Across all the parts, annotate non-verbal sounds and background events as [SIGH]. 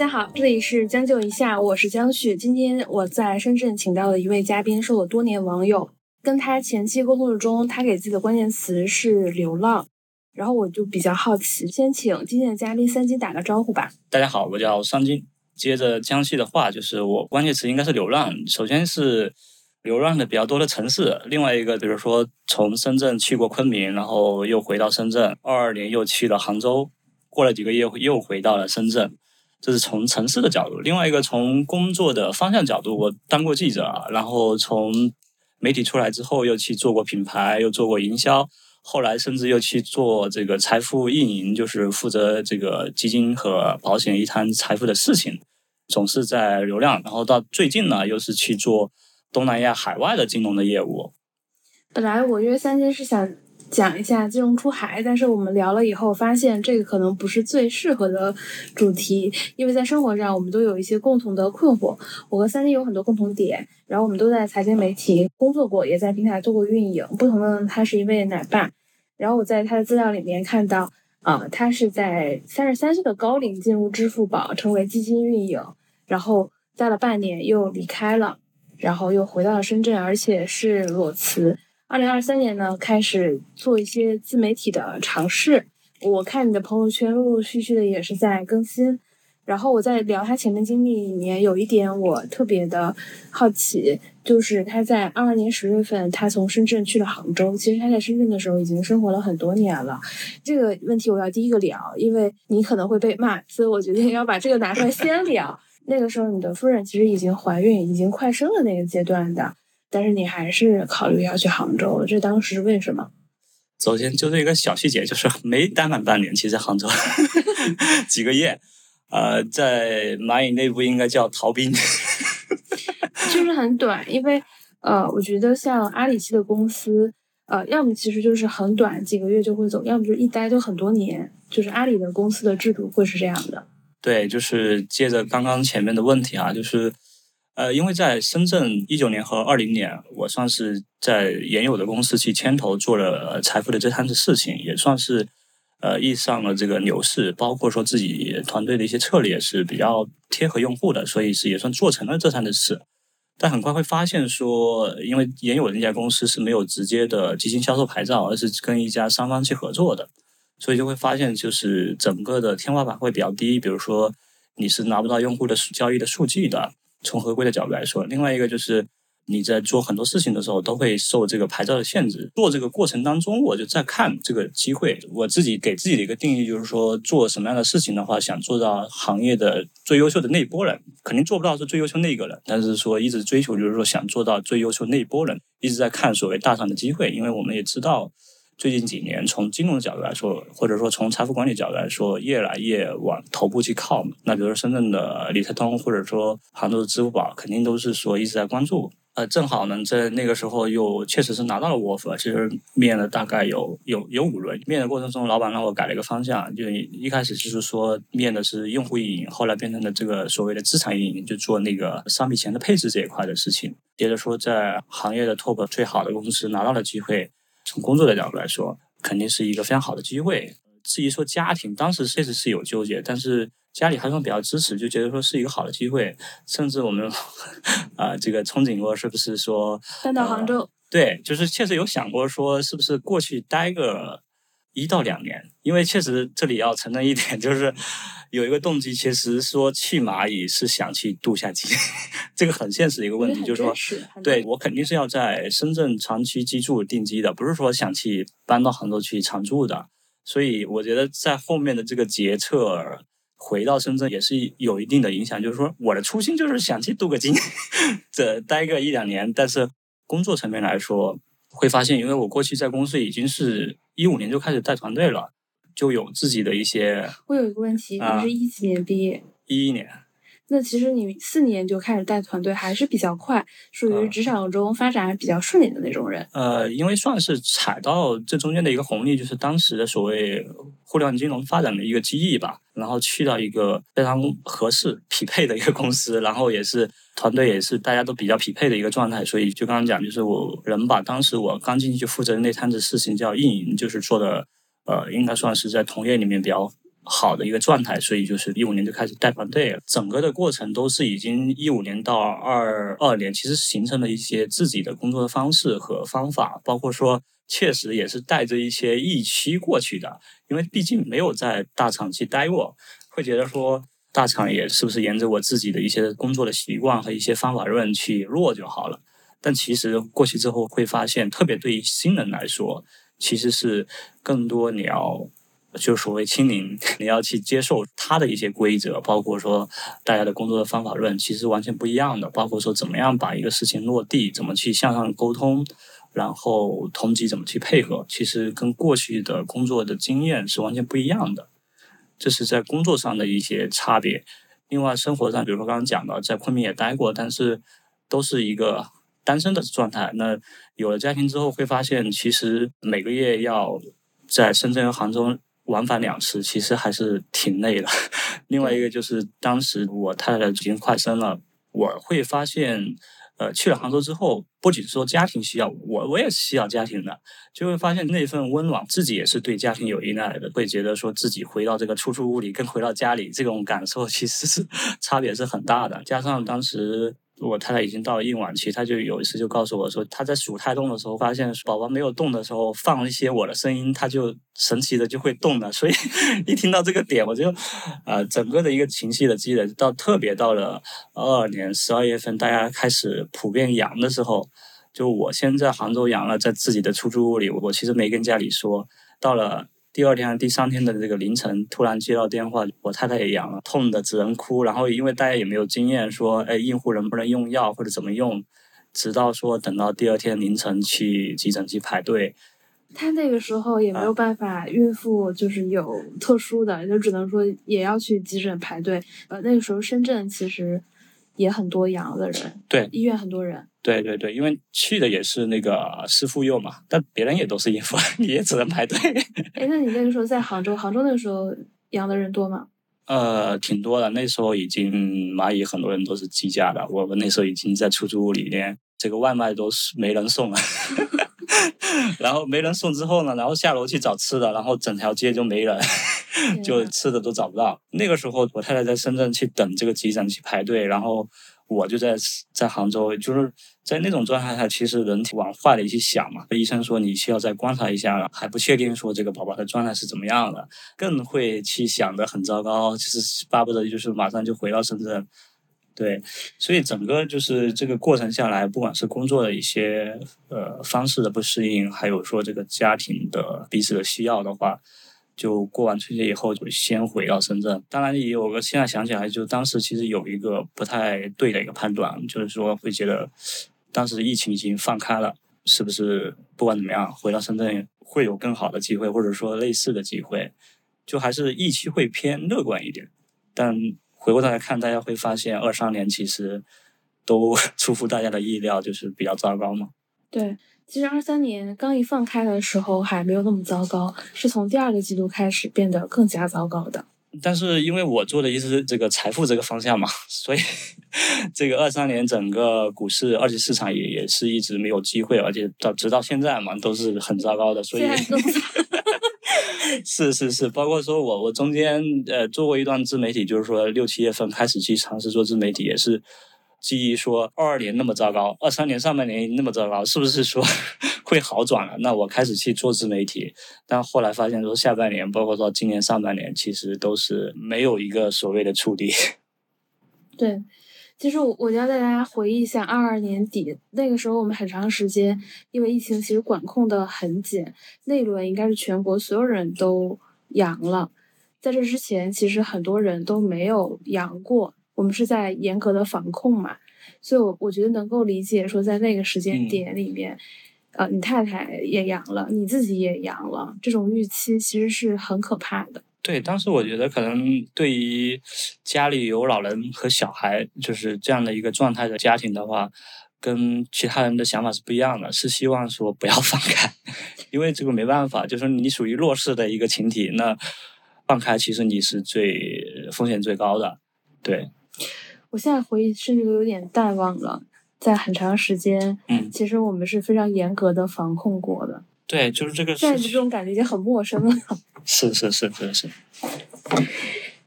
大家好，这里是将就一下，我是江旭。今天我在深圳请到的一位嘉宾是我多年网友，跟他前期沟通中，他给自己的关键词是流浪，然后我就比较好奇，先请今天的嘉宾三金打个招呼吧。大家好，我叫三金。接着江旭的话，就是我关键词应该是流浪。首先是流浪的比较多的城市，另外一个比如说从深圳去过昆明，然后又回到深圳，二二年又去了杭州，过了几个月又回到了深圳。这是从城市的角度。另外一个从工作的方向角度，我当过记者，然后从媒体出来之后又去做过品牌，又做过营销，后来甚至又去做这个财富运营，就是负责这个基金和保险一摊财富的事情。总是在流量，然后到最近呢，又是去做东南亚海外的金融的业务。本来我约三金是想讲一下金融出海，但是我们聊了以后发现，这个可能不是最适合的主题，因为在生活上我们都有一些共同的困惑。我和三金有很多共同点，然后我们都在财经媒体工作过，也在平台做过运营。不同的，他是一位奶爸，然后我在他的资料里面看到，啊，他是在三十三岁的高龄进入支付宝，成为基金运营。然后待了半年又离开了，然后又回到了深圳，而且是裸辞。二零二三年呢，开始做一些自媒体的尝试。我看你的朋友圈陆陆续续的也是在更新。然后我在聊他前面经历里面，有一点我特别的好奇，就是他在二二年十月份，他从深圳去了杭州。其实他在深圳的时候已经生活了很多年了。这个问题我要第一个聊，因为你可能会被骂，所以我决定要把这个拿出来先聊。那个时候，你的夫人其实已经怀孕，已经快生了那个阶段的，但是你还是考虑要去杭州，这当时为什么？首先就是一个小细节，就是没待满半年，其实杭州 [LAUGHS] 几个月，呃，在蚂蚁内部应该叫逃兵，[LAUGHS] 就是很短，因为呃，我觉得像阿里系的公司，呃，要么其实就是很短，几个月就会走，要么就一待就很多年，就是阿里的公司的制度会是这样的。对，就是接着刚刚前面的问题啊，就是，呃，因为在深圳一九年和二零年，我算是在原有的公司去牵头做了财富的这摊子事情，也算是呃遇上了这个牛市，包括说自己团队的一些策略是比较贴合用户的，所以是也算做成了这摊子事。但很快会发现说，因为原有的那家公司是没有直接的基金销售牌照，而是跟一家三方去合作的。所以就会发现，就是整个的天花板会比较低。比如说，你是拿不到用户的交易的数据的。从合规的角度来说，另外一个就是你在做很多事情的时候，都会受这个牌照的限制。做这个过程当中，我就在看这个机会。我自己给自己的一个定义就是说，做什么样的事情的话，想做到行业的最优秀的那一波人，肯定做不到是最优秀那一个人。但是说一直追求就是说，想做到最优秀那一波人，一直在看所谓大上的机会，因为我们也知道。最近几年，从金融的角度来说，或者说从财富管理角度来说，越来越往头部去靠嘛。那比如说深圳的理财通，或者说杭州的支付宝，肯定都是说一直在关注。呃，正好呢，在那个时候又确实是拿到了 offer，其实面了大概有有有五轮。面的过程中，老板让我改了一个方向，就一开始就是说面的是用户运营，后来变成了这个所谓的资产运营，就做那个商品钱的配置这一块的事情。接着说，在行业的 top 最好的公司拿到了机会。从工作的角度来说，肯定是一个非常好的机会。至于说家庭，当时确实是有纠结，但是家里还算比较支持，就觉得说是一个好的机会。甚至我们 [LAUGHS] 啊，这个憧憬过是不是说搬到杭州？对，就是确实有想过说是不是过去待个。一到两年，因为确实这里要承认一点，就是有一个动机，其实说去蚂蚁是想去度假期，[LAUGHS] 这个很现实的一个问题，就是说，对我肯定是要在深圳长期居住定居的，不是说想去搬到杭州去常住的。所以我觉得在后面的这个决策回到深圳也是有一定的影响，就是说我的初心就是想去镀个金，[LAUGHS] 这待个一两年，但是工作层面来说。会发现，因为我过去在公司已经是一五年就开始带团队了，就有自己的一些。我有一个问题，你是一几年毕业？一一年。那其实你四年就开始带团队，还是比较快，属于职场中发展比较顺利的那种人。呃，因为算是踩到这中间的一个红利，就是当时的所谓互联网金融发展的一个机遇吧。然后去到一个非常合适匹配的一个公司，然后也是团队也是大家都比较匹配的一个状态。所以就刚刚讲，就是我人把当时我刚进去负责的那摊子事情叫运营，就是做的呃，应该算是在同业里面比较。好的一个状态，所以就是一五年就开始带团队了。整个的过程都是已经一五年到二二年，其实形成了一些自己的工作的方式和方法，包括说确实也是带着一些预期过去的，因为毕竟没有在大厂去待过，会觉得说大厂也是不是沿着我自己的一些工作的习惯和一些方法论去落就好了。但其实过去之后会发现，特别对于新人来说，其实是更多你要。就所谓清零，你要去接受他的一些规则，包括说大家的工作的方法论，其实完全不一样的。包括说怎么样把一个事情落地，怎么去向上沟通，然后同级怎么去配合，其实跟过去的工作的经验是完全不一样的。这是在工作上的一些差别。另外，生活上，比如说刚刚讲的，在昆明也待过，但是都是一个单身的状态。那有了家庭之后，会发现其实每个月要在深圳和杭州。往返两次，其实还是挺累的。[LAUGHS] 另外一个就是当时我太太已经快生了，我会发现，呃，去了杭州之后，不仅说家庭需要，我我也需要家庭的，就会发现那份温暖，自己也是对家庭有依赖的，会觉得说自己回到这个出租屋里，跟回到家里这种感受，其实是 [LAUGHS] 差别是很大的。加上当时。我太太已经到了孕晚期，她就有一次就告诉我说，她在数胎动的时候，发现宝宝没有动的时候，放一些我的声音，她就神奇的就会动了。所以 [LAUGHS] 一听到这个点，我就呃整个的一个情绪的积累，到特别到了二二年十二月份，大家开始普遍阳的时候，就我先在杭州阳了，在自己的出租屋里，我其实没跟家里说，到了。第二天、第三天的这个凌晨，突然接到电话，我太太也阳了，痛的只能哭。然后因为大家也没有经验，说哎，孕妇能不能用药或者怎么用，直到说等到第二天凌晨去急诊去排队。他那个时候也没有办法，孕妇就是有特殊的，就只能说也要去急诊排队。呃，那个时候深圳其实也很多阳的人，对，医院很多人。对对对，因为去的也是那个师傅幼嘛，但别人也都是孕妇，你也只能排队。哎，那你那个时候在杭州，杭州那个时候养的人多吗？[LAUGHS] 呃，挺多的。那时候已经蚂蚁很多人都是寄家的，我们那时候已经在出租屋里面，这个外卖都是没人送了。[LAUGHS] [LAUGHS] 然后没人送之后呢，然后下楼去找吃的，然后整条街就没人，[LAUGHS] 就吃的都找不到。那个时候我太太在深圳去等这个急诊去排队，然后。我就在在杭州，就是在那种状态下，其实人体往坏的去想嘛。医生说你需要再观察一下，还不确定说这个宝宝的状态是怎么样的，更会去想的很糟糕，就是巴不得就是马上就回到深圳。对，所以整个就是这个过程下来，不管是工作的一些呃方式的不适应，还有说这个家庭的彼此的需要的话。就过完春节以后，就先回到深圳。当然也有个现在想起来，就当时其实有一个不太对的一个判断，就是说会觉得当时疫情已经放开了，是不是不管怎么样，回到深圳会有更好的机会，或者说类似的机会，就还是预期会偏乐观一点。但回过头来看，大家会发现二三年其实都 [LAUGHS] 出乎大家的意料，就是比较糟糕嘛。对。其实二三年刚一放开的时候还没有那么糟糕，是从第二个季度开始变得更加糟糕的。但是因为我做的一直是这个财富这个方向嘛，[LAUGHS] 所以 [LAUGHS] 这个二三年整个股市二级市场也也是一直没有机会，而且到直到现在嘛都是很糟糕的。所以 [LAUGHS] 是是是，包括说我我中间呃做过一段自媒体，就是说六七月份开始去尝试做自媒体，也是。基于说二二年那么糟糕，二三年上半年那么糟糕，是不是说 [LAUGHS] 会好转了？那我开始去做自媒体，但后来发现说下半年，包括说今年上半年，其实都是没有一个所谓的触底。[LAUGHS] 对，其实我我要带大家回忆一下二二年底那个时候，我们很长时间因为疫情其实管控的很紧，那一轮应该是全国所有人都阳了，在这之前其实很多人都没有阳过。我们是在严格的防控嘛，所以，我我觉得能够理解说，在那个时间点里面，呃，你太太也阳了，你自己也阳了，这种预期其实是很可怕的。对，当时我觉得可能对于家里有老人和小孩，就是这样的一个状态的家庭的话，跟其他人的想法是不一样的，是希望说不要 [LAUGHS] 放开，因为这个没办法，就是你属于弱势的一个群体，那放开其实你是最风险最高的，对。我现在回忆甚至都有点淡忘了，在很长时间，嗯，其实我们是非常严格的防控过的。对，就是这个。现在这种感觉已经很陌生了。[LAUGHS] 是是是是是。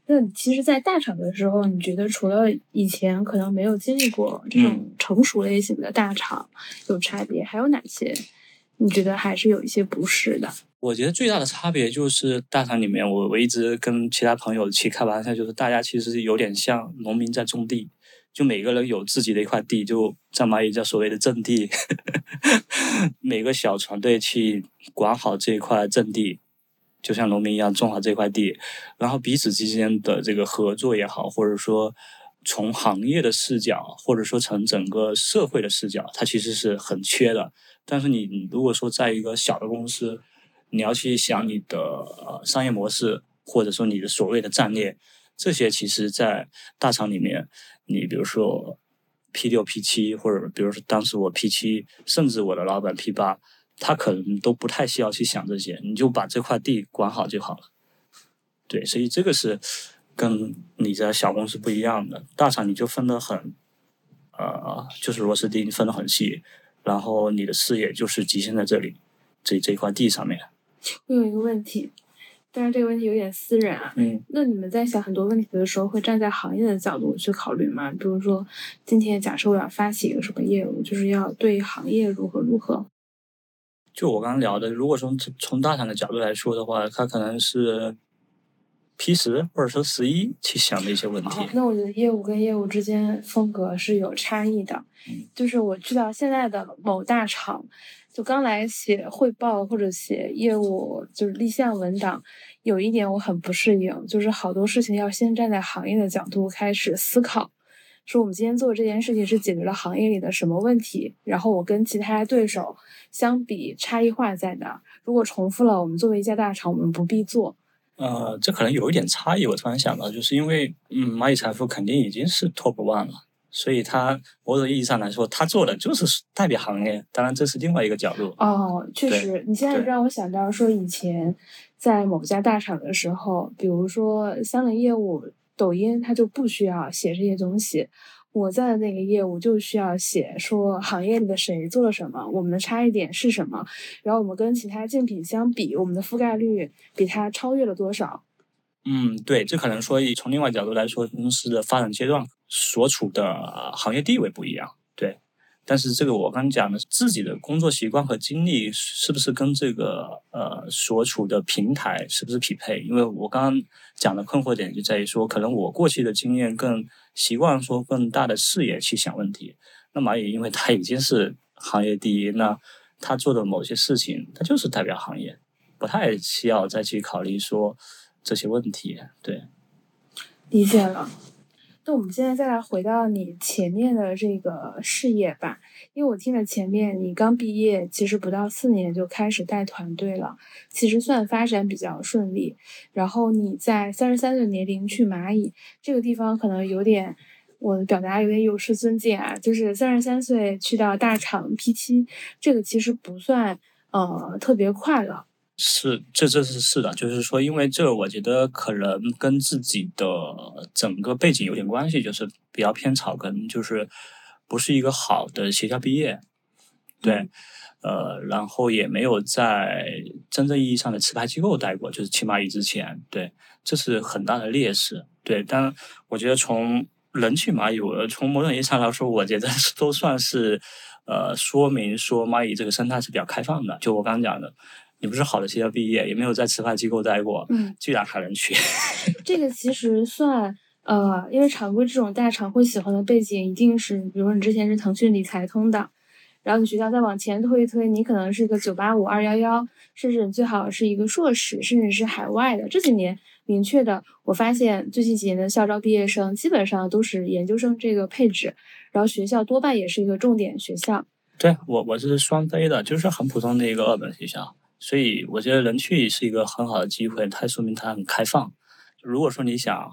那其实，在大厂的时候，你觉得除了以前可能没有经历过这种成熟类型的大厂有差别，还有哪些？你觉得还是有一些不适的？我觉得最大的差别就是大厂里面，我我一直跟其他朋友去开玩笑，就是大家其实有点像农民在种地，就每个人有自己的一块地，就在蚂蚁叫所谓的阵地，[LAUGHS] 每个小团队去管好这一块阵地。就像农民一样种好这块地，然后彼此之间的这个合作也好，或者说从行业的视角，或者说从整个社会的视角，它其实是很缺的。但是你如果说在一个小的公司，你要去想你的商业模式，或者说你的所谓的战略，这些其实在大厂里面，你比如说 P 六 P 七，或者比如说当时我 P 七，甚至我的老板 P 八。他可能都不太需要去想这些，你就把这块地管好就好了。对，所以这个是跟你在小公司不一样的。大厂你就分得很，呃，就是螺丝钉分得很细，然后你的视野就是局限在这里，这这块地上面。我有一个问题，但是这个问题有点私人啊。嗯。那你们在想很多问题的时候，会站在行业的角度去考虑吗？比如说，今天假设我要发起一个什么业务，就是要对行业如何如何。就我刚刚聊的，如果从从大厂的角度来说的话，它可能是 P 十或者说十一去想的一些问题。那我觉得业务跟业务之间风格是有差异的。嗯。就是我去到现在的某大厂，就刚来写汇报或者写业务，就是立项文档，有一点我很不适应，就是好多事情要先站在行业的角度开始思考。说我们今天做这件事情是解决了行业里的什么问题？然后我跟其他对手相比差异化在哪？如果重复了，我们作为一家大厂，我们不必做。呃，这可能有一点差异。我突然想到，就是因为嗯，蚂蚁财富肯定已经是 top one 了，所以它某种意义上来说，它做的就是代表行业。当然，这是另外一个角度。哦，确实，你现在让我想到说，以前在某家大厂的时候，比如说相邻业务。抖音它就不需要写这些东西，我在的那个业务就需要写说行业里的谁做了什么，我们的差异点是什么，然后我们跟其他竞品相比，我们的覆盖率比它超越了多少。嗯，对，这可能说从另外角度来说，公司的发展阶段所处的行业地位不一样。对。但是这个我刚讲的自己的工作习惯和经历是不是跟这个呃所处的平台是不是匹配？因为我刚刚讲的困惑点就在于说，可能我过去的经验更习惯说更大的视野去想问题。那蚂蚁因为它已经是行业第一，那它做的某些事情，它就是代表行业，不太需要再去考虑说这些问题。对，理解了。那我们现在再来回到你前面的这个事业吧，因为我听了前面你刚毕业，其实不到四年就开始带团队了，其实算发展比较顺利。然后你在三十三岁年龄去蚂蚁这个地方，可能有点我的表达有点有失尊敬啊，就是三十三岁去到大厂 P 七，这个其实不算呃特别快了。是，这这是是的，就是说，因为这我觉得可能跟自己的整个背景有点关系，就是比较偏草根，就是不是一个好的学校毕业，对，呃，然后也没有在真正意义上的持牌机构待过，就是起码以之前，对，这是很大的劣势，对。但我觉得从人去蚂蚁，我从某种意义上来说，我觉得都算是呃说明说蚂蚁这个生态是比较开放的，就我刚刚讲的。你不是好的学校毕业，也没有在持牌机构待过，嗯，居然还能去。[LAUGHS] 这个其实算呃，因为常规这种大厂会喜欢的背景，一定是比如说你之前是腾讯理财通的，然后你学校再往前推一推，你可能是个九八五二幺幺，甚至你最好是一个硕士，甚至是海外的。这几年明确的，我发现最近几年的校招毕业生基本上都是研究生这个配置，然后学校多半也是一个重点学校。对我，我是双非的，就是很普通的一个二本学校。所以我觉得能去是一个很好的机会，它说明它很开放。如果说你想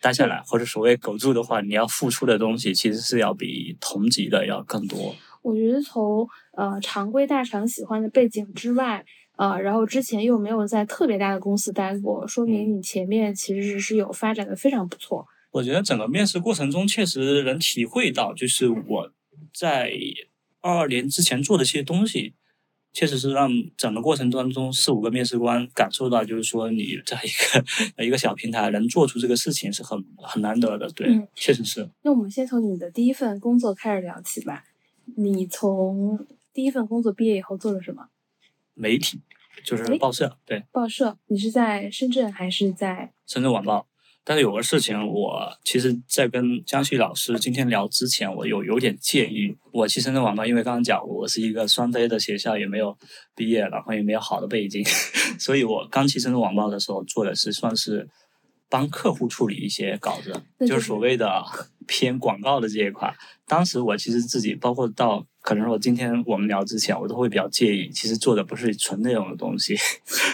待下来或者所谓苟住的话，你要付出的东西其实是要比同级的要更多。我觉得从呃常规大厂喜欢的背景之外，呃，然后之前又没有在特别大的公司待过，说明你前面其实是有发展的非常不错。我觉得整个面试过程中确实能体会到，就是我在二二年之前做的这些东西。确实是让整个过程当中四五个面试官感受到，就是说你在一个 [LAUGHS] 一个小平台能做出这个事情是很很难得的，对，嗯确实是。那我们先从你的第一份工作开始聊起吧。你从第一份工作毕业以后做了什么？媒体就是报社，对，报社。你是在深圳还是在？深圳晚报。但是有个事情，我其实，在跟江旭老师今天聊之前，我有有点介意。我去深圳晚报，因为刚刚讲我是一个双非的学校，也没有毕业，然后也没有好的背景，[LAUGHS] 所以我刚去深圳晚报的时候，做的是算是帮客户处理一些稿子，就是所谓的偏广告的这一块。当时我其实自己，包括到可能是我今天我们聊之前，我都会比较介意，其实做的不是纯内容的东西，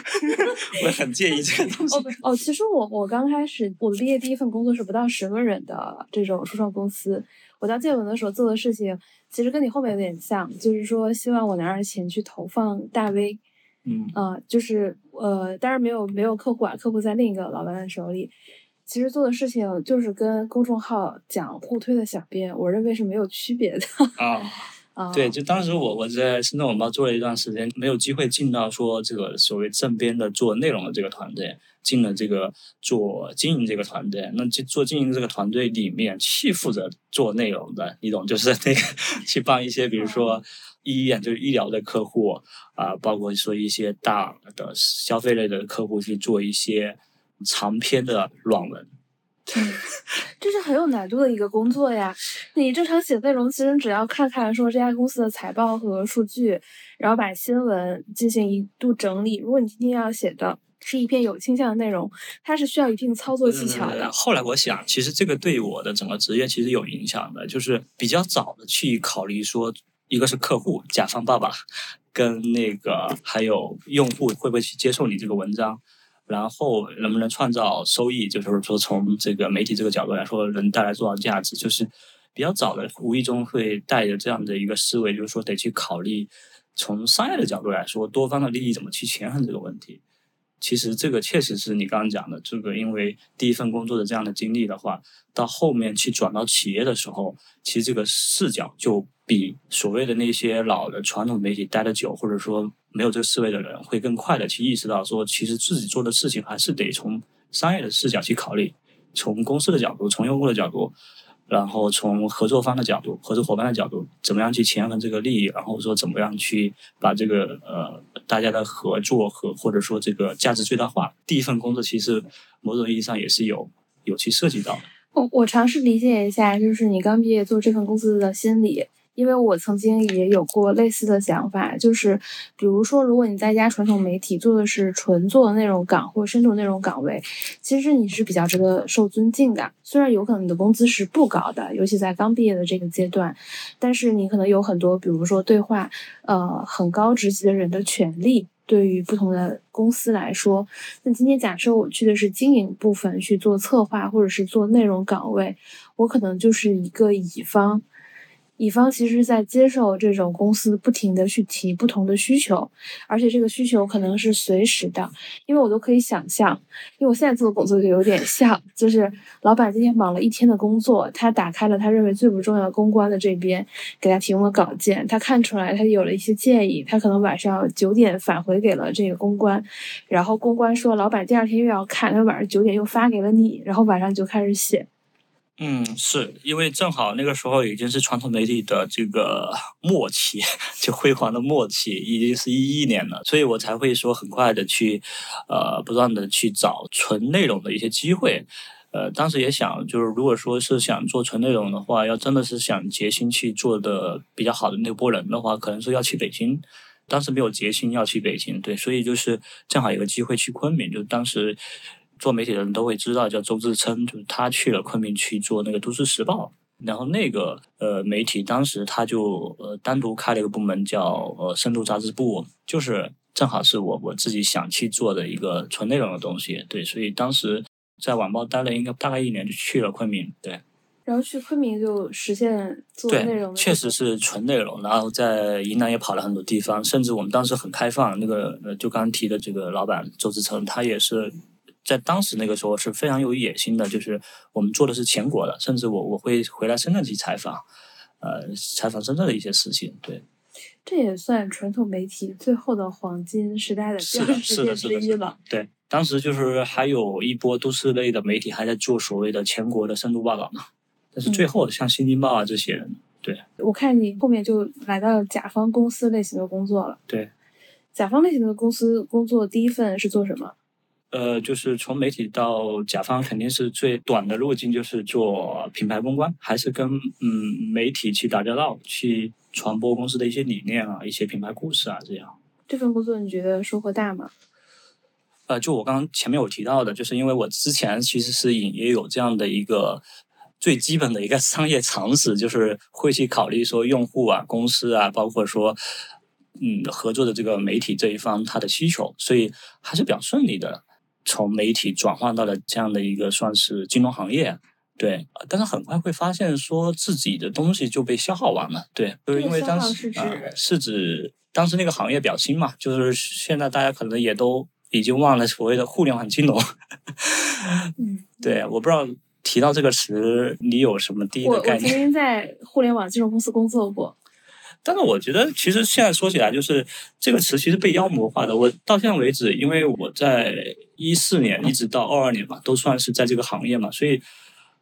[LAUGHS] 我很介意这个东西。哦哦，其实我我刚开始我毕业第一份工作是不到十个人的这种初创公司。我到建文的时候做的事情，其实跟你后面有点像，就是说希望我拿着钱去投放大 V，嗯呃，就是呃，当然没有没有客户啊，客户在另一个老板的手里。其实做的事情就是跟公众号讲互推的小编，我认为是没有区别的啊。[LAUGHS] 啊。对，就当时我我在深圳网报做了一段时间，没有机会进到说这个所谓正编的做内容的这个团队，进了这个做经营这个团队。那就做经营这个团队里面，去负责做内容的，你懂，就是那个去帮一些，比如说医院就是医疗的客户啊、包括说一些大的消费类的客户去做一些长篇的软文。嗯，[LAUGHS] 这是很有难度的一个工作呀。你正常写内容，其实只要看看说这家公司的财报和数据，然后把新闻进行一度整理。如果你今天要写的是一篇有倾向的内容，它是需要一定操作技巧的。呃后来我想，其实这个对我的整个职业其实有影响的，就是比较早的去考虑说，一个是客户甲方爸爸，跟那个还有用户会不会去接受你这个文章。然后能不能创造收益，就是说从这个媒体这个角度来说，能带来多少价值，就是比较早的无意中会带着这样的一个思维，就是说得去考虑从商业的角度来说，多方的利益怎么去权衡这个问题。其实这个确实是你刚刚讲的，这个因为第一份工作的这样的经历的话，到后面去转到企业的时候，其实这个视角就比所谓的那些老的传统媒体待得久，或者说没有这个思维的人，会更快的去意识到说，其实自己做的事情还是得从商业的视角去考虑，从公司的角度，从用户的角度，然后从合作方的角度、合作伙伴的角度，怎么样去权衡这个利益，然后说怎么样去把这个呃大家的合作和或者说这个价值最大化。第一份工作其实某种意义上也是有有去涉及到的。我我尝试理解一下，就是你刚毕业做这份工作的心理，因为我曾经也有过类似的想法，就是比如说，如果你在家传统媒体做的是纯做内容岗或深度内容岗位，其实你是比较值得受尊敬的。虽然有可能你的工资是不高的，尤其在刚毕业的这个阶段，但是你可能有很多，比如说对话呃很高职级的人的权利。对于不同的公司来说，那今天假设我去的是经营部分去做策划，或者是做内容岗位，我可能就是一个乙方。乙方其实在接受这种公司不停的去提不同的需求，而且这个需求可能是随时的，因为我都可以想象，因为我现在做的工作就有点像，就是老板今天忙了一天的工作，他打开了他认为最不重要的公关的这边，给他提供了稿件，他看出来他有了一些建议，他可能晚上九点返回给了这个公关，然后公关说老板第二天又要看，他晚上九点又发给了你，然后晚上就开始写。嗯，是因为正好那个时候已经是传统媒体的这个末期，[LAUGHS] 就辉煌的末期，已经是一一年了，所以我才会说很快的去，呃，不断的去找纯内容的一些机会。呃，当时也想，就是如果说是想做纯内容的话，要真的是想决心去做的比较好的那波人的话，可能说要去北京。当时没有决心要去北京，对，所以就是正好有个机会去昆明，就当时。做媒体的人都会知道，叫周志琛，就是他去了昆明去做那个《都市时报》，然后那个呃媒体当时他就呃单独开了一个部门叫呃深度杂志部，就是正好是我我自己想去做的一个纯内容的东西，对，所以当时在晚报待了应该大概一年，就去了昆明，对。然后去昆明就实现做内容，确实是纯内容。然后在云南也跑了很多地方，甚至我们当时很开放。那个呃，就刚刚提的这个老板周志成，他也是。在当时那个时候是非常有野心的，就是我们做的是全国的，甚至我我会回来深圳去采访，呃，采访深圳的一些事情。对，这也算传统媒体最后的黄金时代的标志事件之一了。对，当时就是还有一波都市类的媒体还在做所谓的全国的深度报道嘛，但是最后像《新京报》啊这些人，对，我看你后面就来到甲方公司类型的工作了。对，甲方类型的公司工作第一份是做什么？呃，就是从媒体到甲方，肯定是最短的路径，就是做品牌公关，还是跟嗯媒体去打交道，去传播公司的一些理念啊，一些品牌故事啊，这样。这份工作你觉得收获大吗？呃，就我刚刚前面有提到的，就是因为我之前其实是也有这样的一个最基本的一个商业常识，就是会去考虑说用户啊、公司啊，包括说嗯合作的这个媒体这一方他的需求，所以还是比较顺利的。从媒体转换到了这样的一个算是金融行业，对，但是很快会发现说自己的东西就被消耗完了，对，就是因为当时是指当时那个行业比较新嘛，就是现在大家可能也都已经忘了所谓的互联网金融。嗯，对，我不知道提到这个词你有什么第一的概念？我曾经在互联网金融公司工作过。但是我觉得，其实现在说起来，就是这个词其实被妖魔化的。我到现在为止，因为我在一四年一直到二二年嘛，都算是在这个行业嘛，所以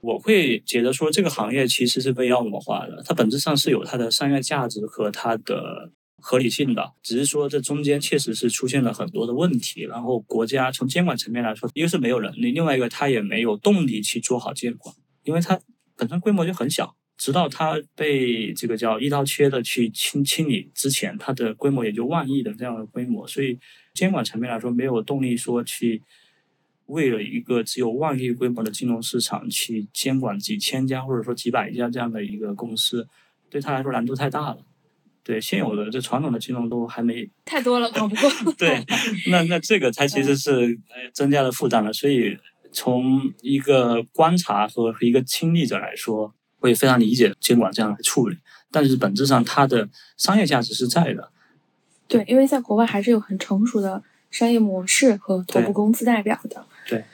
我会觉得说，这个行业其实是被妖魔化的。它本质上是有它的商业价值和它的合理性的，只是说这中间确实是出现了很多的问题。然后国家从监管层面来说，一个是没有能力，另外一个它也没有动力去做好监管，因为它本身规模就很小。直到它被这个叫一刀切的去清清理之前，它的规模也就万亿的这样的规模，所以监管层面来说没有动力说去为了一个只有万亿规模的金融市场去监管几千家或者说几百家这样的一个公司，对他来说难度太大了。对现有的这传统的金融都还没 [LAUGHS] 太多了，跑不过。[LAUGHS] 对，那那这个它其实是增加了负担了。所以从一个观察和一个亲历者来说。会非常理解监管这样来处理，但是本质上它的商业价值是在的。对，因为在国外还是有很成熟的商业模式和头部公司代表的。对。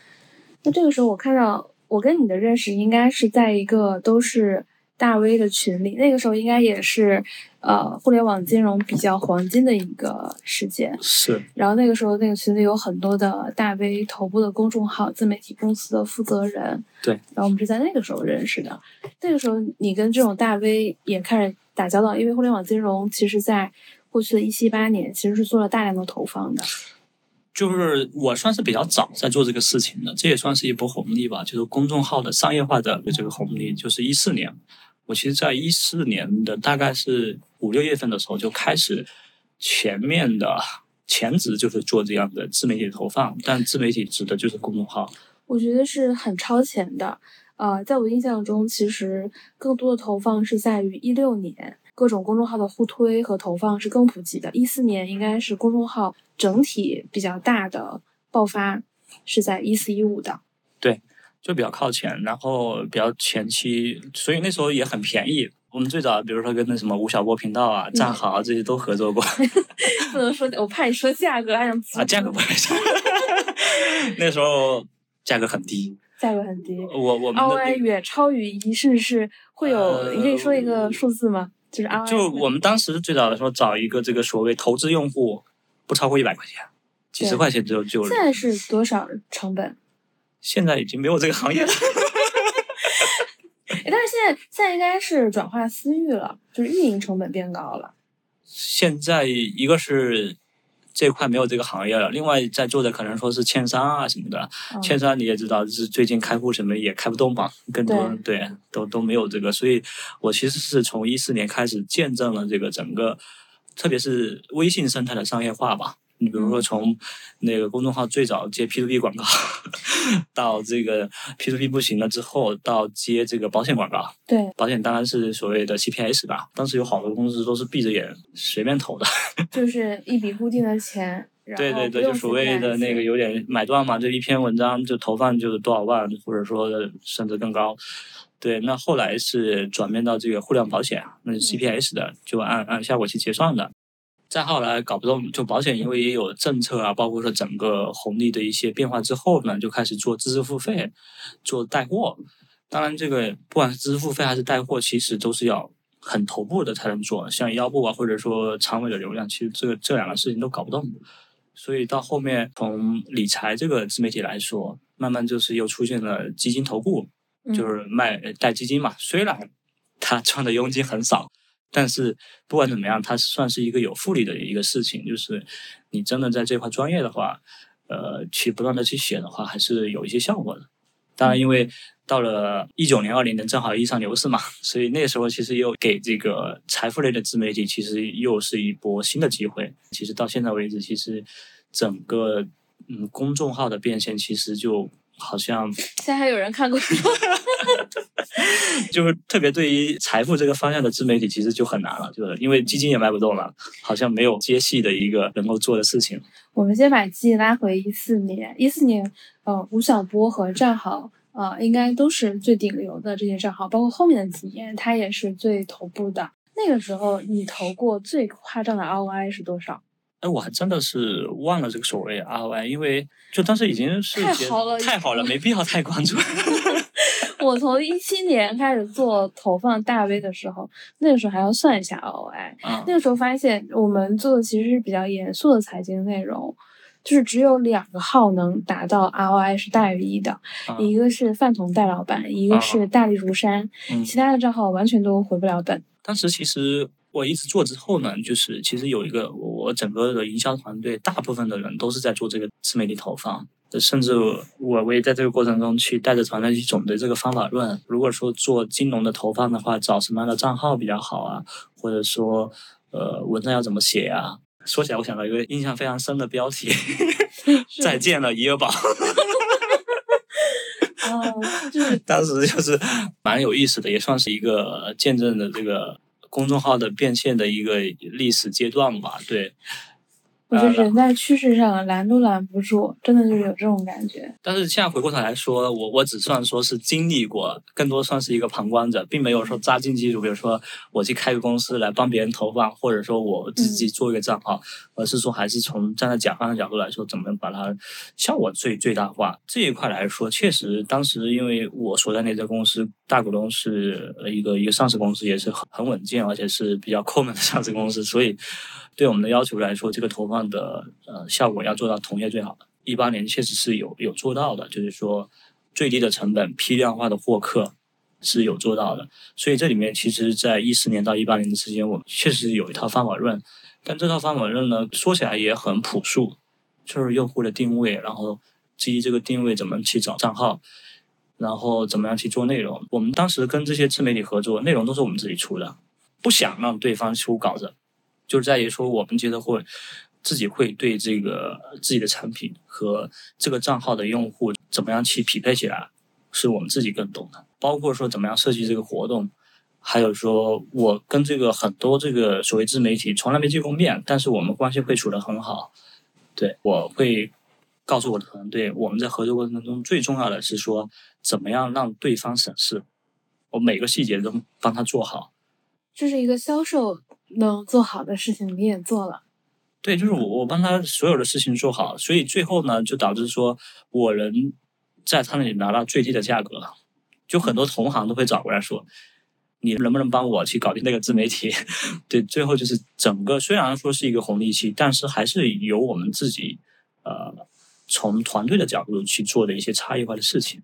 那这个时候，我看到我跟你的认识应该是在一个都是。大 V 的群里，那个时候应该也是，呃，互联网金融比较黄金的一个时间。是。然后那个时候，那个群里有很多的大 V 头部的公众号、自媒体公司的负责人。对。然后我们是在那个时候认识的。那个时候，你跟这种大 V 也开始打交道，因为互联网金融其实在过去的一七八年其实是做了大量的投放的。就是我算是比较早在做这个事情的，这也算是一波红利吧。就是公众号的商业化的这个红利，就是一四年。我其实，在一四年的大概是五六月份的时候，就开始全面的全职就是做这样的自媒体投放。但自媒体指的就是公众号。我觉得是很超前的。呃，在我印象中，其实更多的投放是在于一六年，各种公众号的互推和投放是更普及的。一四年应该是公众号整体比较大的爆发，是在一四一五的。对。就比较靠前，然后比较前期，所以那时候也很便宜。我们最早，比如说跟那什么吴晓波频道啊、战豪这些都合作过。[LAUGHS] 不能说，我怕你说价格，还啊，价格不能说。[LAUGHS] 那时候价格很低。价格很低。我我们 ROI 远超于一试是会有，你可以说一个数字吗？就是 ROI。就我们当时最早的时候找一个这个所谓投资用户，不超过一百块钱，几十块钱就就。现在是多少成本？现在已经没有这个行业了，但是现在现在应该是转化私域了，就是运营成本变高了。现在一个是这块没有这个行业了，另外在做的可能说是券商啊什么的，券商你也知道是最近开户什么也开不动嘛，更多对都都没有这个，所以我其实是从一四年开始见证了这个整个，特别是微信生态的商业化吧。你比如说，从那个公众号最早接 P to P 广告，[LAUGHS] 到这个 P to P 不行了之后，到接这个保险广告。对，保险当然是所谓的 CPS 吧。当时有好多公司都是闭着眼随便投的，[LAUGHS] 就是一笔固定的钱。对对对，就所谓的那个有点买断嘛，就一篇文章就投放就是多少万，或者说甚至更高。对，那后来是转变到这个互联网保险，那是 CPS 的，就按按效果去结算的。再后来搞不动，就保险因为也有政策啊，包括说整个红利的一些变化之后呢，就开始做知识付费，做带货。当然，这个不管是知识付费还是带货，其实都是要很头部的才能做，像腰部啊，或者说长尾的流量，其实这个这两个事情都搞不动。所以到后面从理财这个自媒体来说，慢慢就是又出现了基金投顾，就是卖带基金嘛。虽然他赚的佣金很少，但是不管怎么样，它算是一个有复利的一个事情。就是你真的在这块专业的话，呃，去不断的去写的话，还是有一些效果的。当然，因为到了一九年、二零年，正好遇上牛市嘛，[LAUGHS] 所以那个时候其实又给这个财富类的自媒体，其实又是一波新的机会。其实到现在为止，其实整个嗯公众号的变现，其实就好像现在还有人看过，[LAUGHS] [LAUGHS] 就是特别对于财富这个方向的自媒体，其实就很难了，就是因为基金也卖不动了，好像没有接戏的一个能够做的事情。我们先把记忆拉回一四年，一四年，呃，吴晓波和战豪。呃，应该都是最顶流的这些账号，包括后面的几年，它也是最头部的。那个时候，你投过最夸张的 ROI 是多少？哎，我还真的是忘了这个所谓 ROI，因为就当时已经是太好了，太好了，没必要太关注。[LAUGHS] 我从一七年开始做投放大 V 的时候，那个时候还要算一下 ROI，那个时候发现我们做的其实是比较严肃的财经内容。就是只有两个号能达到 ROI 是大于一的，一个是饭桶戴老板，一个是大力如山，其他的账号完全都回不了本。当时其实我一直做之后呢，就是其实有一个我整个的营销团队，大部分的人都是在做这个自媒体投放，甚至我我也在这个过程中去带着团队去总结这个方法论。如果说做金融的投放的话，找什么样的账号比较好啊？或者说，呃，文章要怎么写啊？说起来，我想到一个印象非常深的标题：[LAUGHS] “再见了，余额宝。[LAUGHS] ”哦，就是 [LAUGHS] 当时就是蛮有意思的，也算是一个见证的这个公众号的变现的一个历史阶段吧。对。我觉得人在趋势上拦都拦不住，真的就是有这种感觉。但是现在回过头来说，我我只算说是经历过，更多算是一个旁观者，并没有说扎进技术。比如说我去开个公司来帮别人投放，或者说我自己做一个账号，而是说还是从站在甲方的角度来说，怎么把它效果最最大化这一块来说，确实当时因为我所在那家公司大股东是一个一个上市公司，也是很很稳健，而且是比较抠门的上市公司，所以。对我们的要求来说，这个投放的呃效果要做到同业最好的。一八年确实是有有做到的，就是说最低的成本、批量化的获客是有做到的。所以这里面其实，在一四年到一八年的时间，我们确实有一套方法论。但这套方法论呢，说起来也很朴素，就是用户的定位，然后基于这个定位怎么去找账号，然后怎么样去做内容。我们当时跟这些自媒体合作，内容都是我们自己出的，不想让对方出稿子。就是在于说，我们觉得会自己会对这个自己的产品和这个账号的用户怎么样去匹配起来，是我们自己更懂的。包括说怎么样设计这个活动，还有说我跟这个很多这个所谓自媒体从来没见过面，但是我们关系会处得很好。对我会告诉我的团队，我们在合作过程当中最重要的是说怎么样让对方省事，我每个细节都帮他做好。这是一个销售。能做好的事情你也做了，对，就是我我帮他所有的事情做好，所以最后呢，就导致说我能在他那里拿到最低的价格，就很多同行都会找过来说，你能不能帮我去搞定那个自媒体？[LAUGHS] 对，最后就是整个虽然说是一个红利期，但是还是由我们自己呃从团队的角度去做的一些差异化的事情。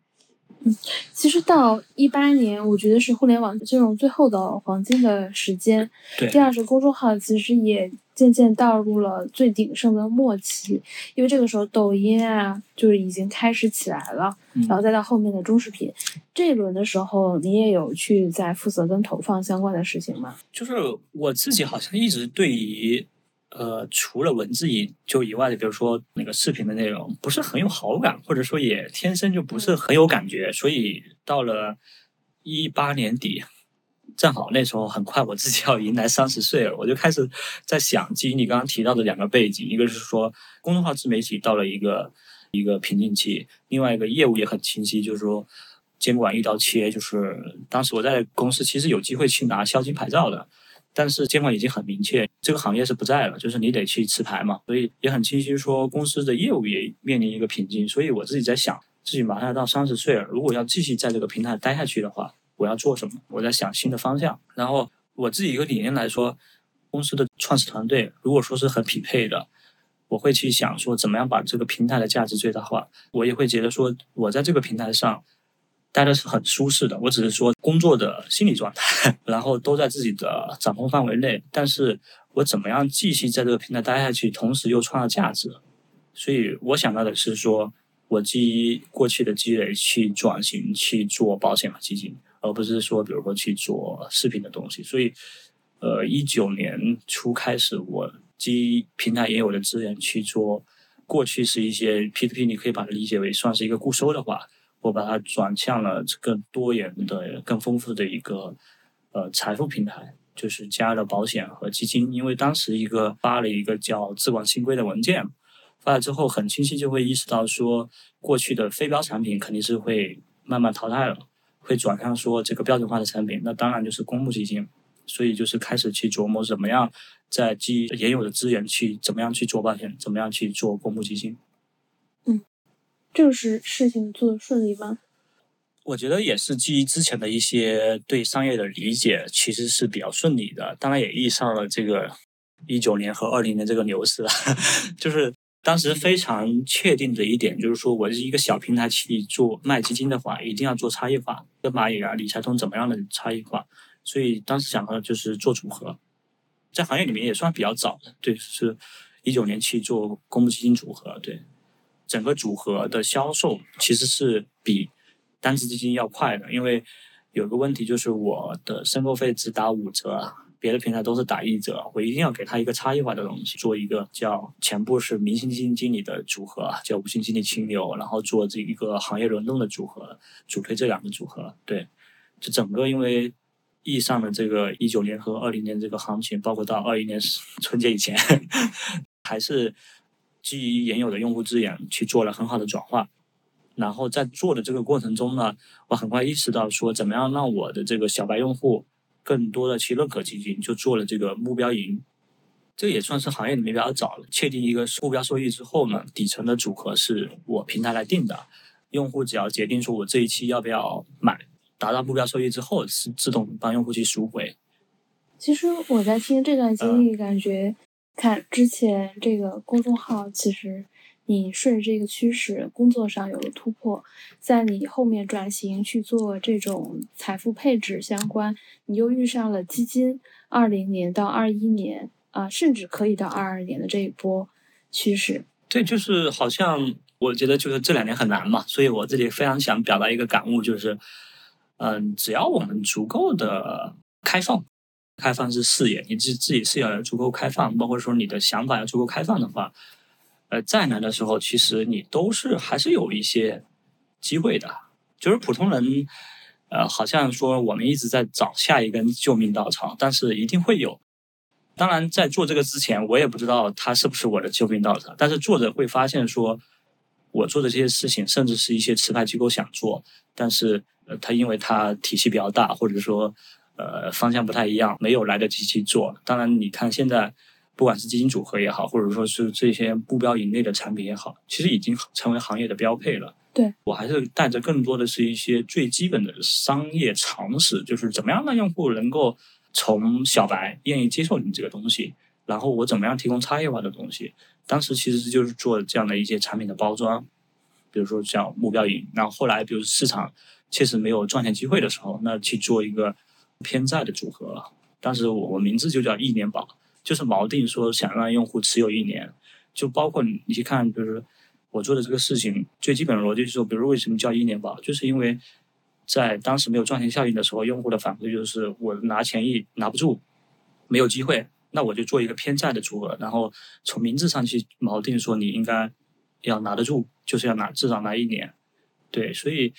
嗯，其实到一八年，我觉得是互联网金融最后的黄金的时间。对。第二是公众号，其实也渐渐到入了最鼎盛的末期，因为这个时候抖音啊，就是已经开始起来了，嗯然后再到后面的中视频，这一轮的时候，你也有去在负责跟投放相关的事情吗？就是我自己好像一直对于。呃，除了文字以就以外的，比如说那个视频的内容，不是很有好感，或者说也天生就不是很有感觉，所以到了一八年底，正好那时候很快我自己要迎来三十岁了，我就开始在想，基于你刚刚提到的两个背景，一个是说公众号自媒体到了一个一个瓶颈期，另外一个业务也很清晰，就是说监管一刀切，就是当时我在公司其实有机会去拿销金牌照的。但是监管已经很明确，这个行业是不在了，就是你得去持牌嘛，所以也很清晰说公司的业务也面临一个瓶颈。所以我自己在想，自己马上要到三十岁了，如果要继续在这个平台待下去的话，我要做什么？我在想新的方向。然后我自己一个理念来说，公司的创始团队如果说是很匹配的，我会去想说怎么样把这个平台的价值最大化。我也会觉得说我在这个平台上待的是很舒适的，我只是说工作的心理状态，[LAUGHS] 然后都在自己的掌控范围内。但是我怎么样继续在这个平台待下去，同时又创造价值？所以我想到的是说，我基于过去的积累去转型去做保险和基金。而不是说，比如说去做视频的东西。所以，呃，一九年初开始，我基于平台也有的资源去做。过去是一些 P to P，你可以把它理解为算是一个固收的话，我把它转向了更多元的、更丰富的一个呃财富平台，就是加了保险和基金。因为当时一个发了一个叫资管新规的文件，发了之后很清晰就会意识到说，过去的非标产品肯定是会慢慢淘汰了。会转向说这个标准化的产品，那当然就是公募基金，所以就是开始去琢磨怎么样在基于原有的资源去怎么样去做保险，怎么样去做公募基金。就，是事情做的顺利吗？我觉得也是基于之前的一些对商业的理解，其实是比较顺利的。当然也遇上了这个一九年和二零年这个牛市，[LAUGHS] 就是。当时非常确定的一点就是说，我是一个小平台去做卖基金的话，一定要做差异化，跟蚂蚁啊、理财通怎么样的差异化。所以当时想的就是做组合，在行业里面也算比较早的，对，是一九年去做公募基金组合，对，整个组合的销售其实是比单只基金要快的，因为有个问题就是我的申购费只打五折。别的平台都是打一折，我一定要给他一个差异化的东西，做一个叫全部是明星基金经理的组合，叫五星经理清流，然后做这一个行业轮动的组合，主推这两个组合。对，就整个因为意义上的这个一九年和二零年这个行情，包括到二一年 [LAUGHS] 春节以前，[LAUGHS] 还是基于原有的用户资源去做了很好的转化。然后在做的这个过程中呢，我很快意识到说，怎么样让我的这个小白用户。更多的去认可基金，就做了这个目标营，这也算是行业里面比较早了。确定一个目标收益之后呢，底层的组合是我平台来定的，用户只要决定说我这一期要不要买，达到目标收益之后，是自动帮用户去赎回。其实我在听这段经历，感觉看之前这个公众号，其实。你顺着这个趋势，工作上有了突破，在你后面转型去做这种财富配置相关，你又遇上了基金二零年到二一年啊，甚至可以到二二年的这一波趋势。对，就是好像我觉得就是这两年很难嘛，所以我这里非常想表达一个感悟，就是，嗯，只要我们足够的开放，开放是视野，你自自己视野要足够开放，包括说你的想法要足够开放的话。呃，再难的时候，其实你都是还是有一些机会的。就是普通人，呃，好像说我们一直在找下一根救命稻草，但是一定会有。当然，在做这个之前，我也不知道它是不是我的救命稻草。但是做着会发现，说我做的这些事情，甚至是一些持牌机构想做，但是呃，它因为它体系比较大，或者说呃方向不太一样，没有来得及去做。当然，你看现在。不管是基金组合也好，或者说是这些目标以内的产品也好，其实已经成为行业的标配了。对我还是带着更多的是一些最基本的商业常识，就是怎么样让用户能够从小白愿意接受你这个东西，然后我怎么样提供差异化的东西。当时其实就是做这样的一些产品的包装，比如说像目标盈，然后后来比如市场确实没有赚钱机会的时候，那去做一个偏债的组合。当时我我名字就叫一年保。就是锚定说想让用户持有一年，就包括你去看，就是我做的这个事情最基本的逻辑是说，比如为什么叫一年保，就是因为在当时没有赚钱效应的时候，用户的反馈就是我拿钱一拿不住，没有机会，那我就做一个偏债的组合，然后从名字上去锚定说你应该要拿得住，就是要拿至少拿一年，对，所以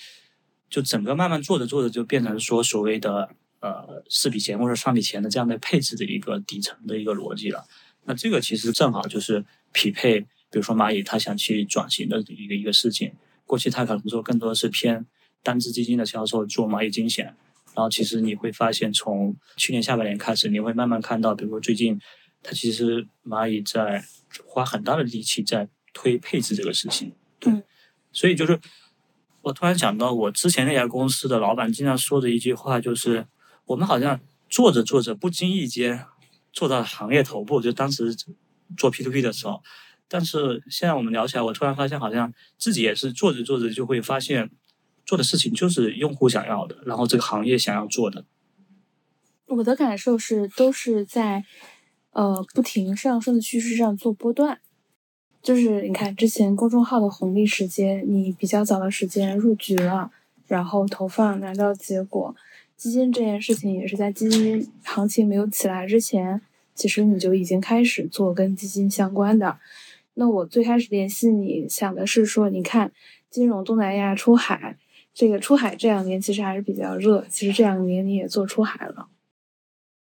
就整个慢慢做着做着就变成说所谓的。呃，四笔钱或者三笔钱的这样的配置的一个底层的一个逻辑了。那这个其实正好就是匹配，比如说蚂蚁它想去转型的一个一个事情。过去它可能说更多是偏单只基金的销售做蚂蚁精险，然后其实你会发现从去年下半年开始，你会慢慢看到，比如说最近它其实蚂蚁在花很大的力气在推配置这个事情。对，所以就是我突然想到，我之前那家公司的老板经常说的一句话就是。我们好像做着做着不经意间做到行业头部，就当时做 P to P 的时候。但是现在我们聊起来，我突然发现，好像自己也是做着做着就会发现，做的事情就是用户想要的，然后这个行业想要做的。我的感受是，都是在呃不停上升的趋势上做波段。就是你看，之前公众号的红利时间，你比较早的时间入局了，然后投放拿到结果。基金这件事情也是在基金行情没有起来之前，其实你就已经开始做跟基金相关的。那我最开始联系你想的是说，你看金融东南亚出海，这个出海这两年其实还是比较热。其实这两年你也做出海了。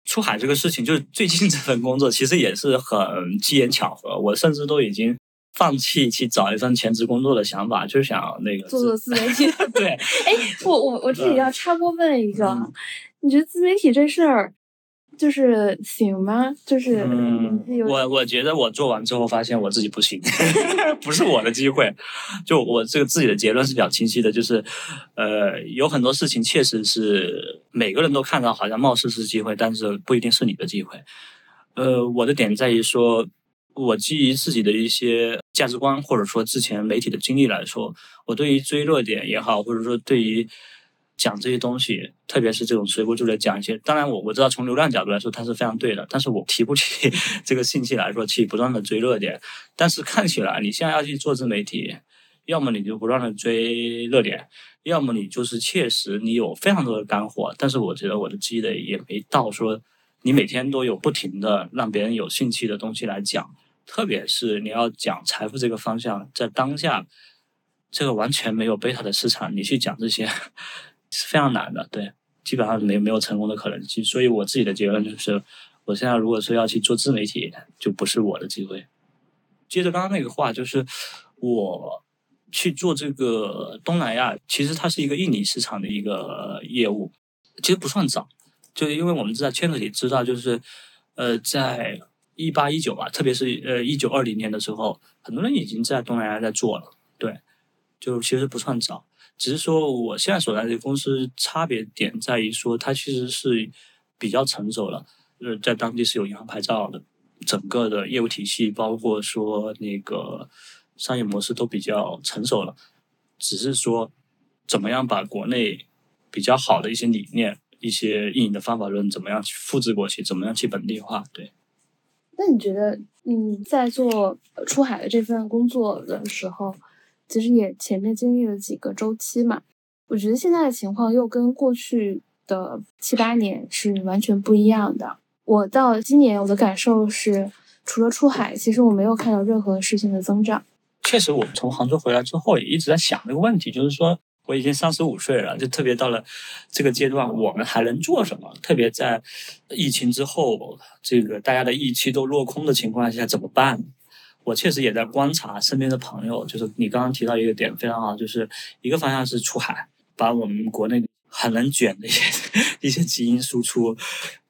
出海这个事情，就是最近这份工作其实也是很机缘巧合。我甚至都已经放弃去找一份全职工作的想法，就是想那个做做自媒体。[LAUGHS] 对，哎，我我我这里要插播问一个，你觉得自媒体这事儿？就是行吗？就是，嗯，我我觉得我做完之后发现我自己不行，[LAUGHS] 不是我的机会。就我这个自己的结论是比较清晰的，就是，呃，有很多事情确实是每个人都看到好像貌似是机会，但是不一定是你的机会。呃，我的点在于说，我基于自己的一些价值观，或者说之前媒体的经历来说，我对于追热点也好，或者说对于。讲这些东西，特别是这种随波逐流讲一些。当然，我我知道从流量角度来说，它是非常对的。但是我提不起 [LAUGHS] 这个兴趣来说，去不断的追热点。但是看起来，你现在要去做自媒体，要么你就不断的追热点，要么你就是确实你有非常多的干货。但是我觉得我的积累也没到说，你每天都有不停的让别人有兴趣的东西来讲。特别是你要讲财富这个方向，在当下这个完全没有贝塔的市场，你去讲这些。是非常难的，对，基本上没没有成功的可能性。所以我自己的结论就是，我现在如果说要去做自媒体，就不是我的机会。接着刚刚那个话，就是我去做这个东南亚，其实它是一个印尼市场的一个业务，其实不算早，就是因为我们在圈子里知道，就是呃，在一八一九吧，特别是呃一九二零年的时候，很多人已经在东南亚在做了，对，就其实不算早。只是说，我现在所在的公司差别点在于说，它其实是比较成熟了，呃，在当地是有银行牌照的，整个的业务体系，包括说那个商业模式都比较成熟了。只是说，怎么样把国内比较好的一些理念、一些运营的方法论，怎么样去复制过去，怎么样去本地化？对。那你觉得，嗯，在做出海的这份工作的时候？其实也前面经历了几个周期嘛，我觉得现在的情况又跟过去的七八年是完全不一样的。我到今年我的感受是，除了出海，其实我没有看到任何事情的增长。确实，我们从杭州回来之后也一直在想这个问题，就是说我已经三十五岁了，就特别到了这个阶段，我们还能做什么？特别在疫情之后，这个大家的预期都落空的情况下，怎么办？我确实也在观察身边的朋友，就是你刚刚提到一个点非常好，就是一个方向是出海，把我们国内很能卷的一些 [LAUGHS] 一些基因输出；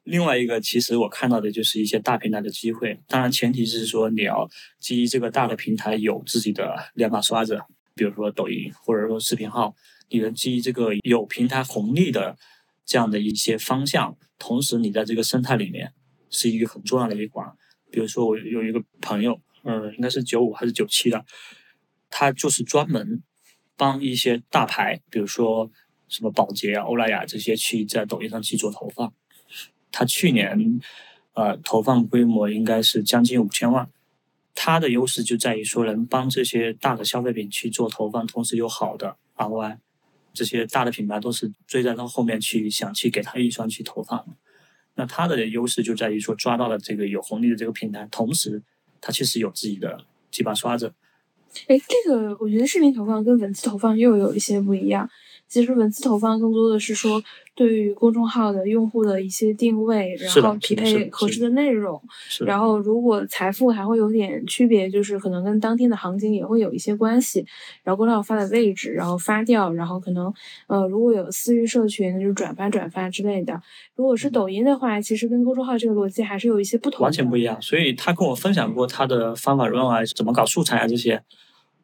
另外一个，其实我看到的就是一些大平台的机会。当然，前提是说你要基于这个大的平台有自己的两把刷子，比如说抖音或者说视频号，你能基于这个有平台红利的这样的一些方向，同时你在这个生态里面是一个很重要的一环。比如说，我有一个朋友。嗯，应该是九五还是九七的，他就是专门帮一些大牌，比如说什么宝洁啊、欧莱雅这些，去在抖音上去做投放。他去年呃投放规模应该是将近五千万。他的优势就在于说能帮这些大的消费品去做投放，同时有好的 ROI。这些大的品牌都是追在他后面去想去给他预算去投放。那他的优势就在于说抓到了这个有红利的这个平台，同时。它确实有自己的几把刷子。哎，这个我觉得视频投放跟文字投放又有一些不一样。其实文字投放更多的是说，对于公众号的用户的一些定位，然后匹配合适的内容。然后如果财富还会有点区别，就是可能跟当天的行情也会有一些关系。然后公众号发的位置，然后发掉，然后可能呃如果有私域社群，就是转发转发之类的。如果是抖音的话，其实跟公众号这个逻辑还是有一些不同。完全不一样。所以他跟我分享过他的方法论啊，怎么搞素材啊这些。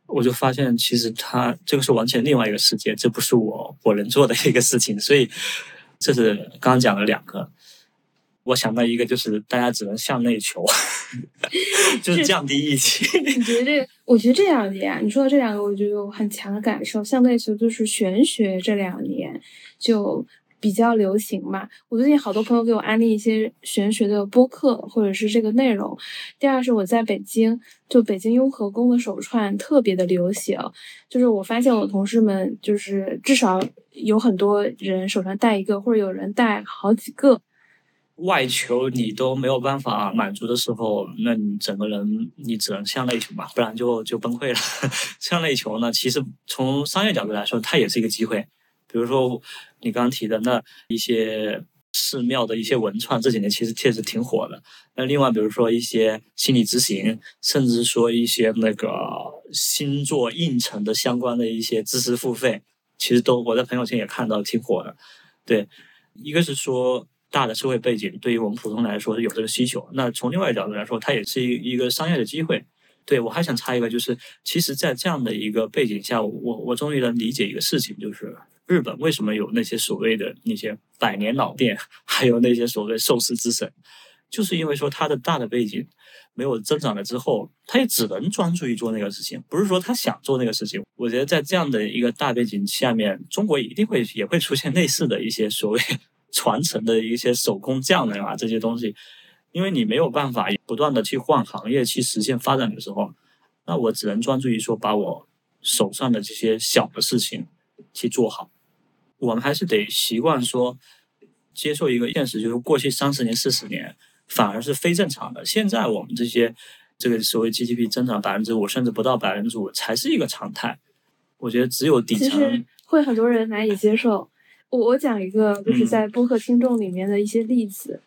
我就发现，其实他这个是完全另外一个世界，这不是我我能做的一个事情。所以，这是刚刚讲了两个。我想到一个，就是大家只能向内求，[LAUGHS] 就是降低疫情。你觉得这个？我觉得这两年你说的这两个，我就有很强的感受。向内求就是玄学，这两年就。比较流行嘛，我最近好多朋友给我安利一些玄学的播客或者是这个内容。第二是我在北京，就北京雍和宫的手串特别的流行，就是我发现我同事们就是至少有很多人手上戴一个，或者有人戴好几个。外求你都没有办法满足的时候，那你整个人你只能向内求嘛，不然就就崩溃了。[LAUGHS] 向内求呢，其实从商业角度来说，它也是一个机会。比如说你刚刚提的那一些寺庙的一些文创，这几年其实确实挺火的。那另外，比如说一些心理咨询，甚至说一些那个星座运程的相关的一些知识付费，其实都我在朋友圈也看到挺火的。对，一个是说大的社会背景对于我们普通来说有这个需求，那从另外一角度来说，它也是一一个商业的机会。对我还想插一个，就是其实，在这样的一个背景下，我我终于能理解一个事情，就是。日本为什么有那些所谓的那些百年老店，还有那些所谓寿司之神，就是因为说它的大的背景没有增长了之后，他也只能专注于做那个事情。不是说他想做那个事情，我觉得在这样的一个大背景下面，中国一定会也会出现类似的一些所谓 [LAUGHS] 传承的一些手工匠人啊这些东西。因为你没有办法不断的去换行业去实现发展的时候，那我只能专注于说把我手上的这些小的事情去做好。我们还是得习惯说，接受一个现实，就是过去三十年、四十年反而是非正常的。现在我们这些这个所谓 GDP 增长百分之五，甚至不到百分之五，才是一个常态。我觉得只有底层会很多人难以接受。我我讲一个，就是在播客听众里面的一些例子。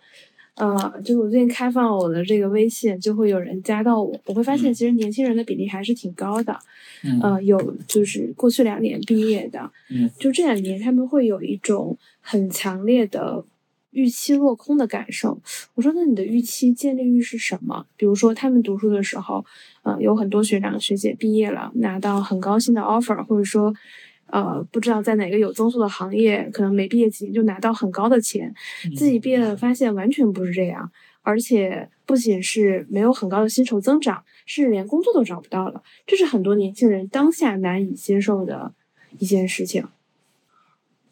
呃，就是我最近开放了我的这个微信，就会有人加到我。我会发现，其实年轻人的比例还是挺高的。嗯，有就是过去两年毕业的，嗯，就这两年他们会有一种很强烈的预期落空的感受。我说，那你的预期建立于是什么？比如说，他们读书的时候，呃，有很多学长学姐毕业了，拿到很高薪的 offer，或者说。呃，不知道在哪个有增速的行业，可能没毕业几年就拿到很高的钱，自己毕业了发现完全不是这样，而且不仅是没有很高的薪酬增长，是连工作都找不到了，这是很多年轻人当下难以接受的一件事情。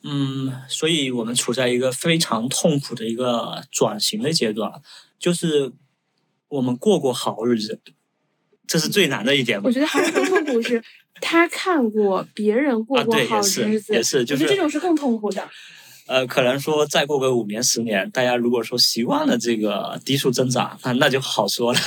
嗯，所以我们处在一个非常痛苦的一个转型的阶段，就是我们过过好日子，这是最难的一点。我觉得还是很痛苦是。他看过别人过过好日子，也是，就是这种是更痛苦的。呃，可能说再过个五年十年，大家如果说习惯了这个低速增长，那那就好说了。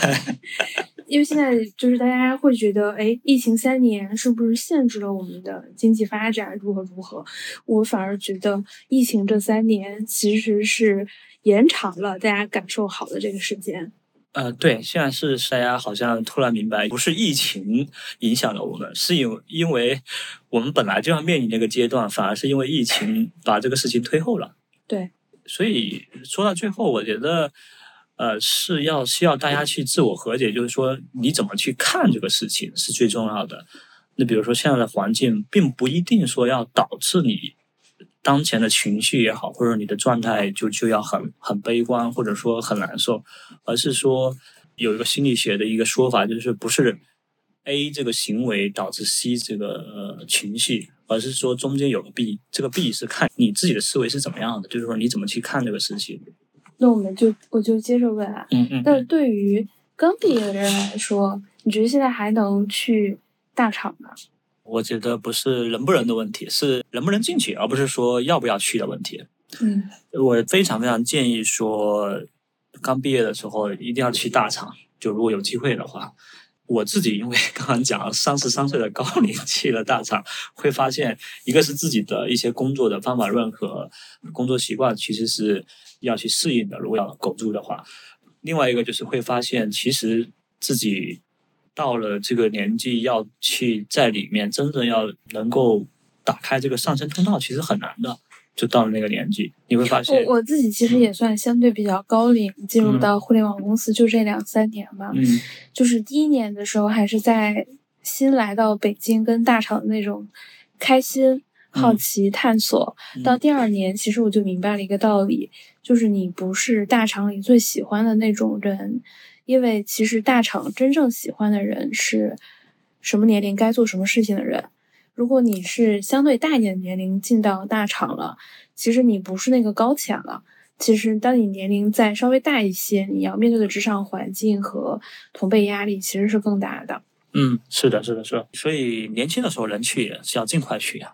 [LAUGHS] 因为现在就是大家会觉得，哎，疫情三年是不是限制了我们的经济发展？如何如何？我反而觉得疫情这三年其实是延长了大家感受好的这个时间。呃，对，现在是大家好像突然明白，不是疫情影响了我们，是因因为我们本来就要面临那个阶段，反而是因为疫情把这个事情推后了。对，所以说到最后，我觉得，呃，是要需要大家去自我和解，就是说你怎么去看这个事情是最重要的。那比如说现在的环境，并不一定说要导致你。当前的情绪也好，或者你的状态就就要很很悲观，或者说很难受，而是说有一个心理学的一个说法，就是不是 A 这个行为导致 C 这个情绪，而是说中间有个 B，这个 B 是看你自己的思维是怎么样的，就是说你怎么去看这个事情。那我们就我就接着问啊，嗯嗯，但是对于刚毕业的人来说，你觉得现在还能去大厂吗？我觉得不是人不人的问题，是能不能进去，而不是说要不要去的问题。嗯，我非常非常建议说，刚毕业的时候一定要去大厂。就如果有机会的话，我自己因为刚刚讲三十三岁的高龄 [LAUGHS] 去了大厂，会发现一个是自己的一些工作的方法论和工作习惯其实是要去适应的，如果要苟住的话。另外一个就是会发现，其实自己。到了这个年纪，要去在里面真正要能够打开这个上升通道，其实很难的。就到了那个年纪，你会发现，我我自己其实也算相对比较高龄，进入到互联网公司就这两三年吧。嗯，就是第一年的时候，还是在新来到北京跟大厂的那种开心、好奇、探索。到第二年，其实我就明白了一个道理，就是你不是大厂里最喜欢的那种人，因为其实大厂真正喜欢的人是什么年龄该做什么事情的人。如果你是相对大一点的年龄进到大厂了，其实你不是那个高潜了。其实当你年龄再稍微大一些，你要面对的职场环境和同辈压力其实是更大的。嗯，是的，是的，是的。所以年轻的时候能去是要尽快去呀，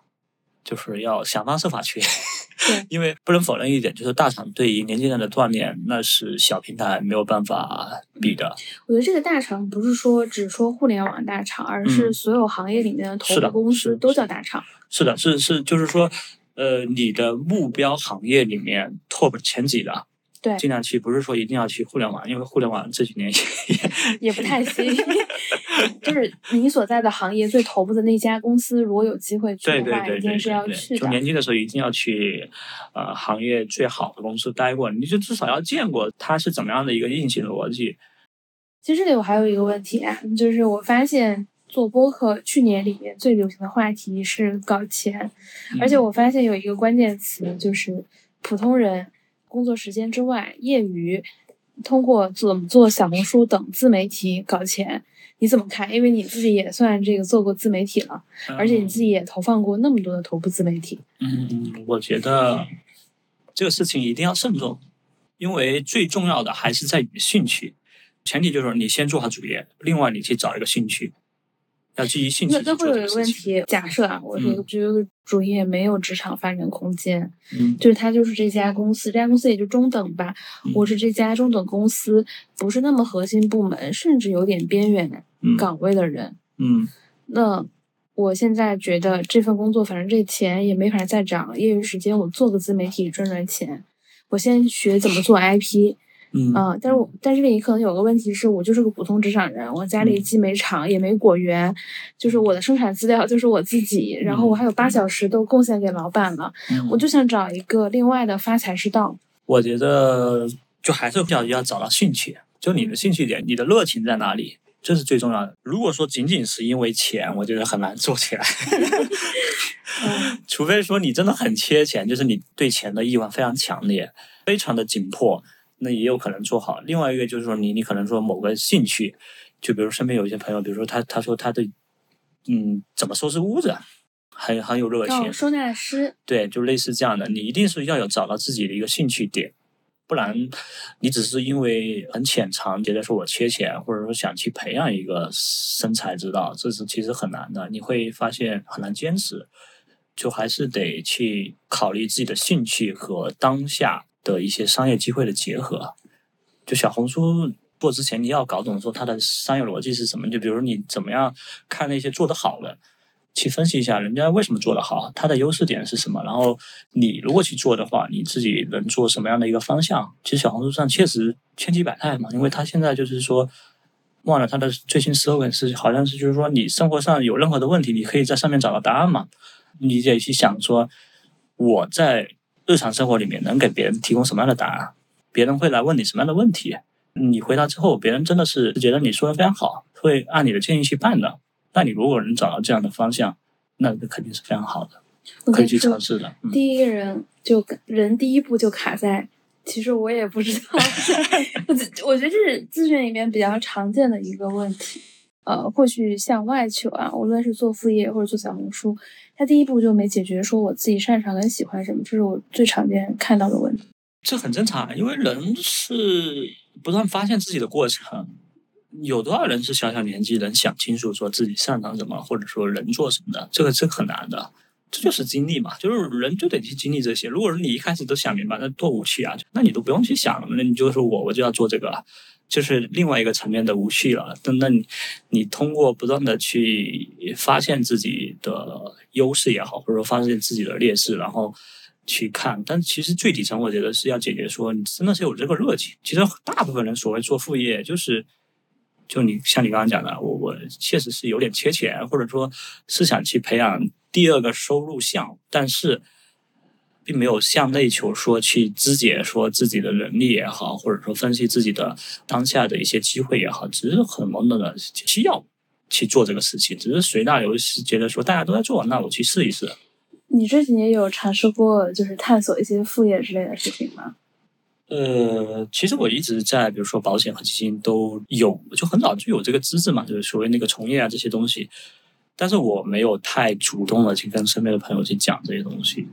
就是要想方设法去。[LAUGHS] 因为不能否认一点，就是大厂对于年轻人的锻炼，那是小平台没有办法比的。我觉得这个大厂不是说只说互联网大厂，而是所有行业里面的头部公司都叫大厂。是的，是是，就是说，呃，你的目标行业里面 top 前几的。对，尽量去，不是说一定要去互联网，因为互联网这几年也 [LAUGHS] 也不太行。[LAUGHS] 就是你所在的行业最头部的那家公司，如果有机会去的话，一定是要去的。就年轻的时候一定要去，呃，行业最好的公司待过，你就至少要见过它是怎么样的一个运行逻辑。其实这里我还有一个问题啊，就是我发现做播客去年里面最流行的话题是搞钱，而且我发现有一个关键词就是普通人。工作时间之外，业余通过怎么做小红书等自媒体搞钱，你怎么看？因为你自己也算这个做过自媒体了，而且你自己也投放过那么多的头部自媒体。嗯，我觉得这个事情一定要慎重，因为最重要的还是在于兴趣，前提就是你先做好主业，另外你去找一个兴趣。要基于兴趣。那那会有一个问题，假设啊，我这个这个主业没有职场发展空间，嗯，就是他就是这家公司，这家公司也就中等吧，我是这家中等公司不是那么核心部门，甚至有点边缘岗位的人，嗯，那我现在觉得这份工作反正这钱也没法再涨，业余时间我做个自媒体赚赚钱，我先学怎么做 IP。嗯但是我但是你可能有个问题是我就是个普通职场人，我家里既没厂也没果园，就是我的生产资料就是我自己，然后我还有八小时都贡献给老板了，我就想找一个另外的发财之道。我觉得就还是要要找到兴趣，就你的兴趣点，你的热情在哪里，这是最重要的。如果说仅仅是因为钱，我觉得很难做起来，[LAUGHS] 除非说你真的很缺钱，就是你对钱的欲望非常强烈，非常的紧迫。那也有可能做好。另外一个就是说，你你可能说某个兴趣，就比如身边有一些朋友，比如说他他说他的嗯怎么收拾屋子，很很有热情。收纳师。对，就类似这样的，你一定是要有找到自己的一个兴趣点，不然你只是因为很浅尝，觉得说我缺钱，或者说想去培养一个生财之道，这是其实很难的。你会发现很难坚持，就还是得去考虑自己的兴趣和当下。的一些商业机会的结合，就小红书做之前，你要搞懂说它的商业逻辑是什么。就比如你怎么样看那些做得好的，去分析一下人家为什么做得好，它的优势点是什么。然后你如果去做的话，你自己能做什么样的一个方向？其实小红书上确实千奇百态嘛，因为它现在就是说，忘了它的最新 slogan 是好像是就是说，你生活上有任何的问题，你可以在上面找到答案嘛。你得去想说，我在。日常生活里面能给别人提供什么样的答案？别人会来问你什么样的问题？你回答之后，别人真的是觉得你说的非常好，会按你的建议去办的。那你如果能找到这样的方向，那肯定是非常好的，可以去尝试的。第一个人就人第一步就卡在，其实我也不知道。我 [LAUGHS] 我觉得这是咨询里面比较常见的一个问题。呃，或许向外求啊，无论是做副业或者做小红书。他第一步就没解决，说我自己擅长跟喜欢什么，这是我最常见看到的问题。这很正常，因为人是不断发现自己的过程。有多少人是小小年纪能想清楚说自己擅长什么，或者说能做什么的？这个这很难的，这就是经历嘛，就是人就得去经历这些。如果说你一开始都想明白，那多无趣啊！那你都不用去想了，那你就说我我就要做这个。就是另外一个层面的无序了。那那，你通过不断的去发现自己的优势也好，或者说发现自己的劣势，然后去看。但其实最底层，我觉得是要解决说，你真的是有这个热情。其实大部分人所谓做副业，就是就你像你刚刚讲的，我我确实是有点缺钱，或者说是想去培养第二个收入项，但是。并没有向内求，说去肢解说自己的能力也好，或者说分析自己的当下的一些机会也好，只是很懵懂的需要去做这个事情，只是随大流，是觉得说大家都在做，那我去试一试。你这几年有尝试过就是探索一些副业之类的事情吗？呃，其实我一直在，比如说保险和基金都有，就很早就有这个资质嘛，就是所谓那个从业啊这些东西。但是我没有太主动的去跟身边的朋友去讲这些东西，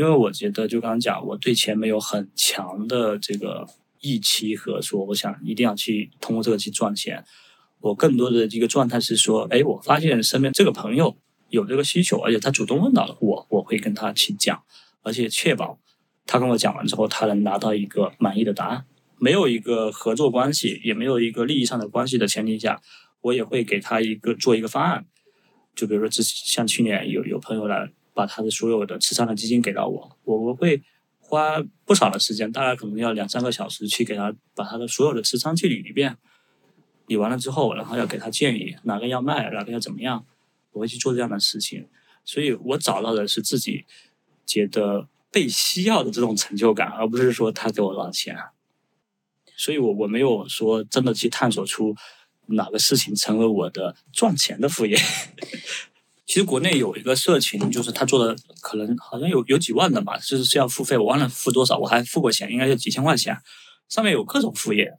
因为我觉得就刚刚讲，我对钱没有很强的这个预期和说我想一定要去通过这个去赚钱。我更多的一个状态是说，哎，我发现身边这个朋友有这个需求，而且他主动问到了我，我会跟他去讲，而且确保。他跟我讲完之后，他能拿到一个满意的答案。没有一个合作关系，也没有一个利益上的关系的前提下，我也会给他一个做一个方案。就比如说，之像去年有有朋友来把他的所有的持仓的基金给到我，我我会花不少的时间，大概可能要两三个小时去给他把他的所有的持仓去理一遍。理完了之后，然后要给他建议哪个要卖，哪个要怎么样，我会去做这样的事情。所以我找到的是自己觉得。被需要的这种成就感，而不是说他给我多少钱，所以我我没有说真的去探索出哪个事情成为我的赚钱的副业。其实国内有一个社群，就是他做的可能好像有有几万的吧，就是是要付费，我忘了付多少，我还付过钱，应该就几千块钱。上面有各种副业，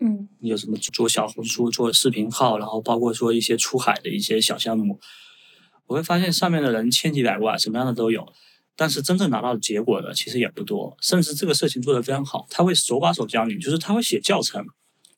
嗯，你有什么做小红书、做视频号，然后包括说一些出海的一些小项目，我会发现上面的人千奇百怪，什么样的都有。但是真正拿到结果的其实也不多，甚至这个事情做得非常好，他会手把手教你，就是他会写教程。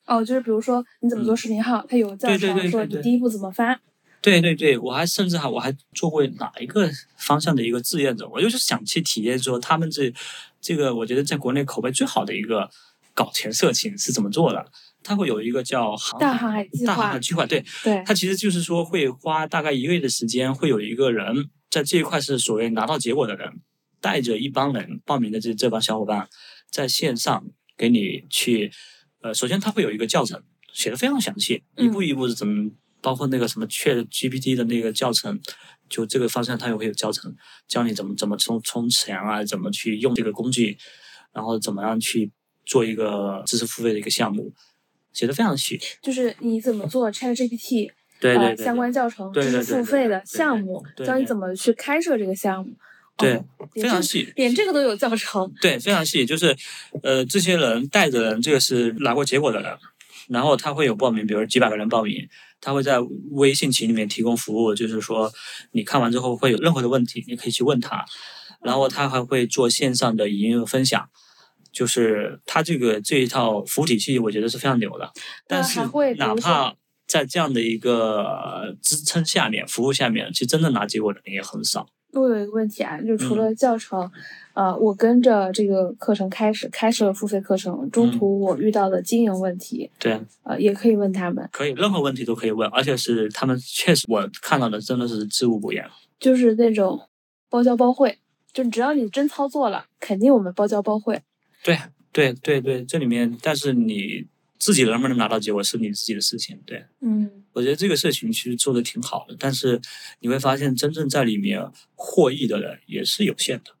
哦，就是比如说你怎么做视频号，他有教程说你第一步怎么发。对对对，我还甚至还我还做过哪一个方向的一个志愿者，我就是想去体验说他们这这个我觉得在国内口碑最好的一个搞钱社群是怎么做的。他会有一个叫大航海计划，大航海计划，对对，他其实就是说会花大概一个月的时间，会有一个人。在这一块是所谓拿到结果的人，带着一帮人报名的这这帮小伙伴，在线上给你去，呃，首先他会有一个教程，写的非常详细，一步一步是怎么，包括那个什么 Chat GPT 的那个教程，就这个方向它也会有教程，教你怎么怎么充充钱啊，怎么去用这个工具，然后怎么样去做一个知识付费的一个项目，写的非常细。就是你怎么做 Chat GPT。[LAUGHS] 对对相关教程，知识付费的项目，教你怎么去开设这个项目。对，非常细，连这个都有教程。对，非常细，就是呃，这些人带着人，这个是拿过结果的人，然后他会有报名，比如几百个人报名，他会在微信群里面提供服务，就是说你看完之后会有任何的问题，你可以去问他，然后他还会做线上的语音分享，就是他这个这一套服务体系，我觉得是非常牛的。但是哪怕在这样的一个支撑下面，服务下面，其实真正拿结果的人也很少。我有一个问题啊，就除了教程，呃，我跟着这个课程开始开始了付费课程，中途我遇到的经营问题，对，呃，也可以问他们，可以，任何问题都可以问，而且是他们确实我看到的真的是知无不言，就是那种包教包会，就只要你真操作了，肯定我们包教包会。对对对对，这里面，但是你。自己能不能拿到结果是你自己的事情，对，嗯，我觉得这个社群其实做的挺好的，但是你会发现真正在里面获益的人也是有限的。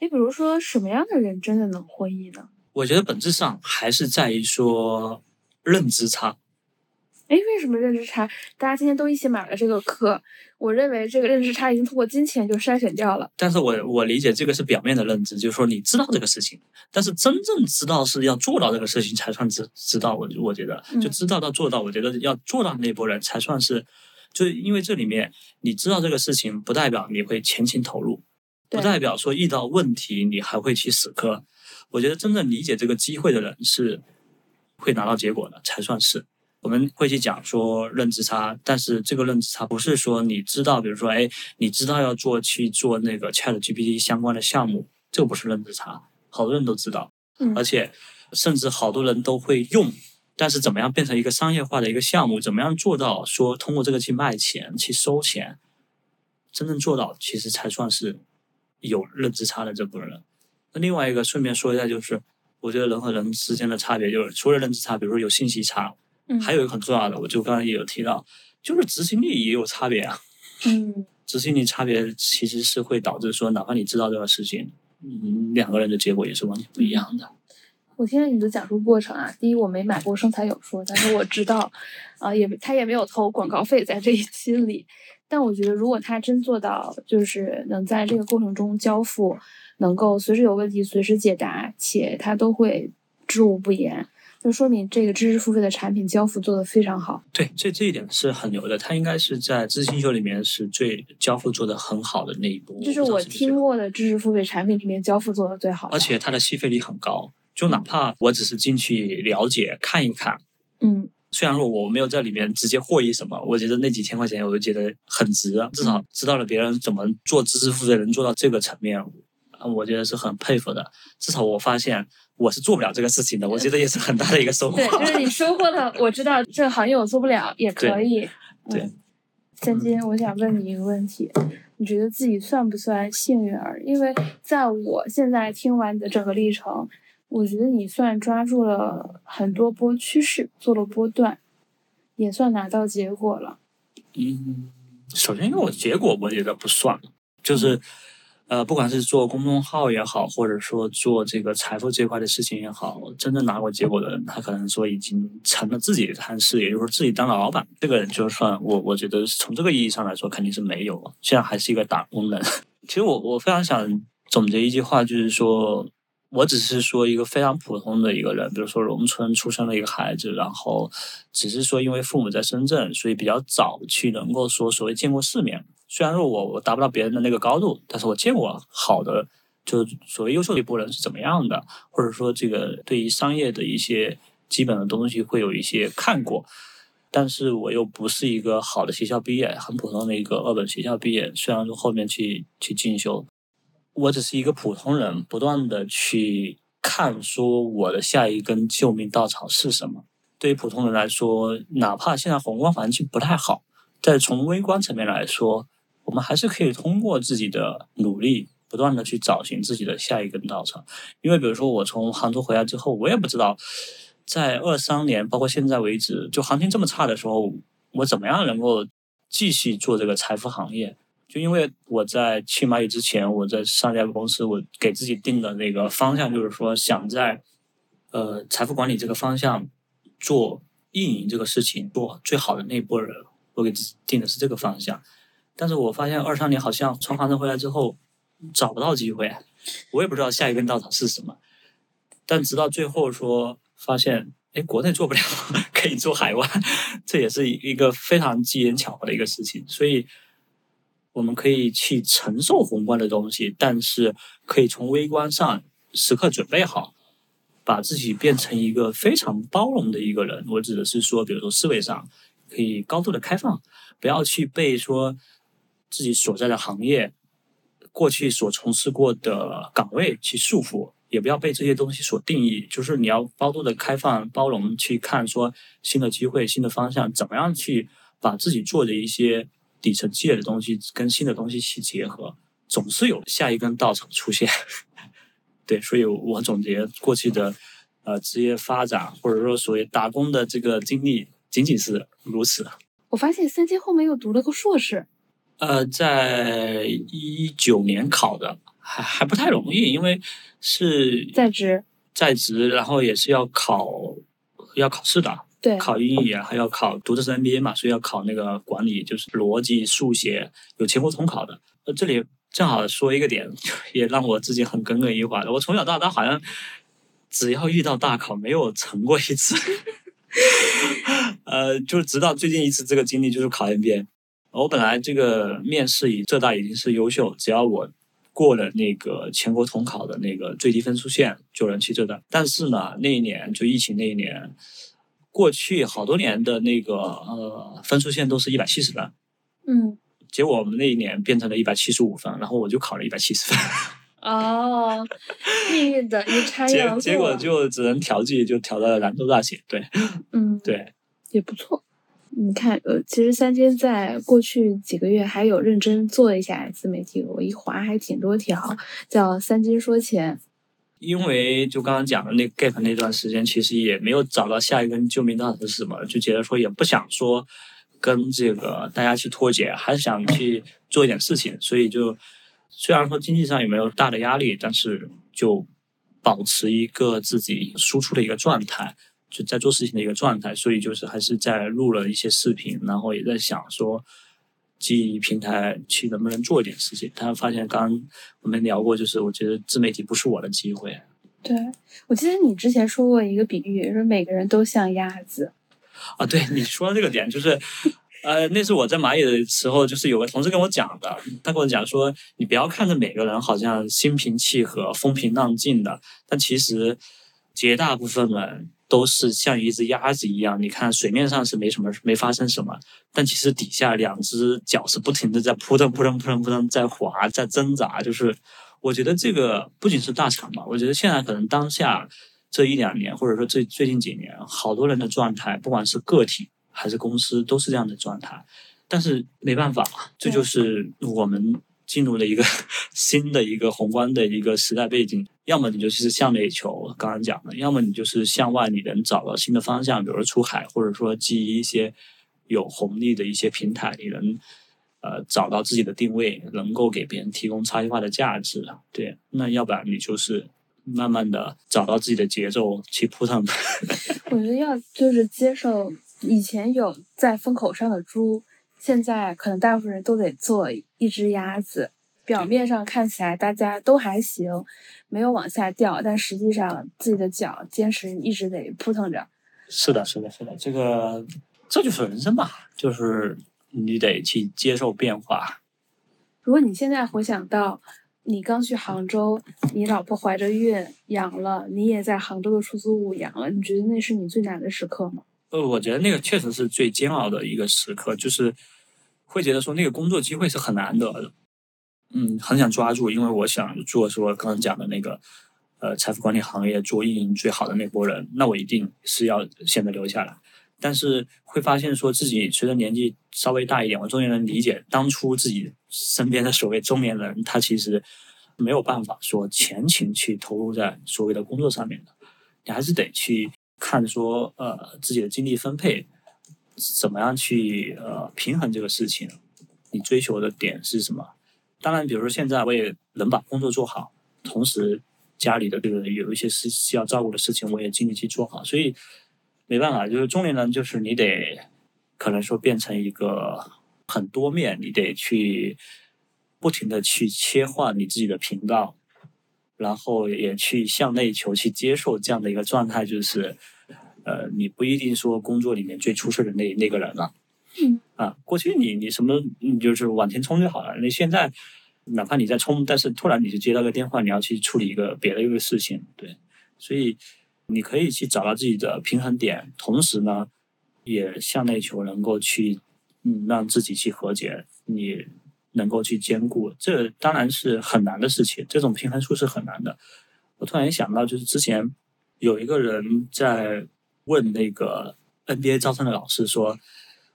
你比如说什么样的人真的能获益呢？我觉得本质上还是在于说认知差。哎，为什么认知差？大家今天都一起买了这个课，我认为这个认知差已经通过金钱就筛选掉了。但是我我理解这个是表面的认知，就是说你知道这个事情，但是真正知道是要做到这个事情才算知知道。我我觉得就知道到做到，我觉得要做到那波人才算是，就是因为这里面你知道这个事情，不代表你会前情投入，不代表说遇到问题你还会去死磕。我觉得真正理解这个机会的人是会拿到结果的，才算是。我们会去讲说认知差，但是这个认知差不是说你知道，比如说，哎，你知道要做去做那个 Chat GPT 相关的项目，这个不是认知差，好多人都知道，而且甚至好多人都会用，但是怎么样变成一个商业化的一个项目，怎么样做到说通过这个去卖钱、去收钱，真正做到其实才算是有认知差的这部分人。那另外一个顺便说一下，就是我觉得人和人之间的差别，就是除了认知差，比如说有信息差。还有一个很重要的，我就刚才也有提到，就是执行力也有差别啊。嗯，[LAUGHS] 执行力差别其实是会导致说，哪怕你知道这个事情，嗯，两个人的结果也是完全不一样的。我听了你的讲述过程啊，第一我没买过生财有说，但是我知道，啊，也他也没有投广告费在这一期里。但我觉得，如果他真做到，就是能在这个过程中交付，能够随时有问题随时解答，且他都会知无不言，就说明这个知识付费的产品交付做得非常好。对，这这一点是很牛的。它应该是在知识星球里面是最交付做得很好的那一波。这是我听过的知识付费产品里面交付做的最好的。而且它的吸费率很高，就哪怕我只是进去了解看一看，嗯。虽然说我没有在里面直接获益什么，我觉得那几千块钱我就觉得很值，至少知道了别人怎么做知识付费能做到这个层面，我觉得是很佩服的。至少我发现我是做不了这个事情的，我觉得也是很大的一个收获。对，就是你收获了，我知道这个行业我做不了也可以。对，三金，我想问你一个问题，你觉得自己算不算幸运儿？因为在我现在听完你的整个历程。我觉得你算抓住了很多波趋势，做了波段，也算拿到结果了。嗯，首先因为我结果我觉得不算，就是呃，不管是做公众号也好，或者说做这个财富这块的事情也好，真正拿过结果的人，他可能说已经成了自己的摊事，也就是说自己当了老板。这个人就算我，我觉得从这个意义上来说，肯定是没有，现在还是一个打工人。[LAUGHS] 其实我我非常想总结一句话，就是说。我只是说一个非常普通的一个人，比如说农村出生的一个孩子，然后只是说因为父母在深圳，所以比较早去能够说所谓见过世面。虽然说我我达不到别人的那个高度，但是我见过好的，就是所谓优秀的一波人是怎么样的，或者说这个对于商业的一些基本的东西会有一些看过。但是我又不是一个好的学校毕业，很普通的一个二本学校毕业，虽然说后面去去进修。我只是一个普通人，不断的去看，说我的下一根救命稻草是什么。对于普通人来说，哪怕现在宏观环境不太好，在从微观层面来说，我们还是可以通过自己的努力，不断的去找寻自己的下一根稻草。因为比如说，我从杭州回来之后，我也不知道，在二三年，包括现在为止，就行情这么差的时候，我怎么样能够继续做这个财富行业。就因为我在去蚂蚁之前，我在上家公司，我给自己定的那个方向就是说，想在呃财富管理这个方向做运营这个事情，做最好的那一波人，我给自己定的是这个方向。但是我发现二三年好像从杭州回来之后找不到机会，我也不知道下一根稻草是什么。但直到最后说发现，哎，国内做不了，[LAUGHS] 可以做海外，[LAUGHS] 这也是一个非常机缘巧合的一个事情，所以。我们可以去承受宏观的东西，但是可以从微观上时刻准备好，把自己变成一个非常包容的一个人。我指的是说，比如说思维上可以高度的开放，不要去被说自己所在的行业、过去所从事过的岗位去束缚，也不要被这些东西所定义。就是你要高度的开放、包容去看说新的机会、新的方向，怎么样去把自己做的一些。底层积累的东西跟新的东西去结合，总是有下一根稻草出现。[LAUGHS] 对，所以我总结过去的呃职业发展，或者说所谓打工的这个经历，仅仅是如此。我发现三千后面又读了个硕士。呃，在一九年考的，还还不太容易，因为是在职，在职，然后也是要考要考试的。对，考英语啊还要考，读的是 MBA 嘛，所以要考那个管理，就是逻辑、数学，有全国统考的。呃，这里正好说一个点，[LAUGHS] 也让我自己很耿耿于怀的。我从小到大好像只要遇到大考，没有成过一次。[LAUGHS] 呃，就是直到最近一次这个经历，就是考 MBA。我本来这个面试以浙大已经是优秀，只要我过了那个全国统考的那个最低分数线，就能去浙大。但是呢，那一年就疫情那一年。过去好多年的那个呃分数线都是一百七十分，嗯，结果我们那一年变成了一百七十五分，然后我就考了一百七十分。[LAUGHS] 哦，命运的一差结结果就只能调剂，就调到了兰州大学。对，嗯，[LAUGHS] 对，也不错。你看，呃，其实三金在过去几个月还有认真做一下自媒体，我一划还挺多条，叫三金说钱。因为就刚刚讲的那 gap 那段时间，其实也没有找到下一根救命稻草是什么，就觉得说也不想说跟这个大家去脱节，还是想去做一点事情，所以就虽然说经济上也没有大的压力，但是就保持一个自己输出的一个状态，就在做事情的一个状态，所以就是还是在录了一些视频，然后也在想说基于平台去能不能做一点事情。他发现刚刚我们聊过，就是我觉得自媒体不是我的机会。对，我记得你之前说过一个比喻，说每个人都像鸭子。啊，对你说的这个点就是，呃，那是我在蚂蚁的时候，就是有个同事跟我讲的，他跟我讲说，你不要看着每个人好像心平气和、风平浪静的，但其实绝大部分人都是像一只鸭子一样，你看水面上是没什么，没发生什么，但其实底下两只脚是不停的在扑腾扑腾扑腾扑腾在滑，在挣扎，就是。我觉得这个不仅是大厂吧，我觉得现在可能当下这一两年，或者说最最近几年，好多人的状态，不管是个体还是公司，都是这样的状态。但是没办法，这就是我们进入了一个 [LAUGHS] 新的一个宏观的一个时代背景。要么你就是向内求，刚刚讲的；要么你就是向外，你能找到新的方向，比如说出海，或者说基于一些有红利的一些平台，你能。呃，找到自己的定位，能够给别人提供差异化的价值，对，那要不然你就是慢慢的找到自己的节奏去扑腾。[LAUGHS] 我觉得要就是接受以前有在风口上的猪，现在可能大部分人都得做一只鸭子。表面上看起来大家都还行，没有往下掉，但实际上自己的脚坚持一直得扑腾着。是的，是的，是的，这个这就是人生吧，就是。你得去接受变化。如果你现在回想到你刚去杭州，你老婆怀着孕养了，你也在杭州的出租屋养了，你觉得那是你最难的时刻吗？呃，我觉得那个确实是最煎熬的一个时刻，就是会觉得说那个工作机会是很难得的，嗯，很想抓住，因为我想做说刚刚讲的那个呃财富管理行业做运营最好的那波人，那我一定是要现在留下来。但是会发现，说自己随着年纪稍微大一点，我终于能理解当初自己身边的所谓中年人，他其实没有办法说全情去投入在所谓的工作上面的。你还是得去看说，呃，自己的精力分配怎么样去呃平衡这个事情。你追求的点是什么？当然，比如说现在我也能把工作做好，同时家里的这个有一些事需要照顾的事情，我也尽力去做好，所以。没办法，就是中年人，就是你得可能说变成一个很多面，你得去不停的去切换你自己的频道，然后也去向内求，去接受这样的一个状态，就是呃，你不一定说工作里面最出色的那那个人了。嗯。啊，过去你你什么，你就是往前冲就好了。你现在哪怕你在冲，但是突然你就接到个电话，你要去处理一个别的一个事情，对，所以。你可以去找到自己的平衡点，同时呢，也向内求，能够去嗯让自己去和解，你能够去兼顾，这当然是很难的事情，这种平衡术是很难的。我突然想到，就是之前有一个人在问那个 NBA 招生的老师说：“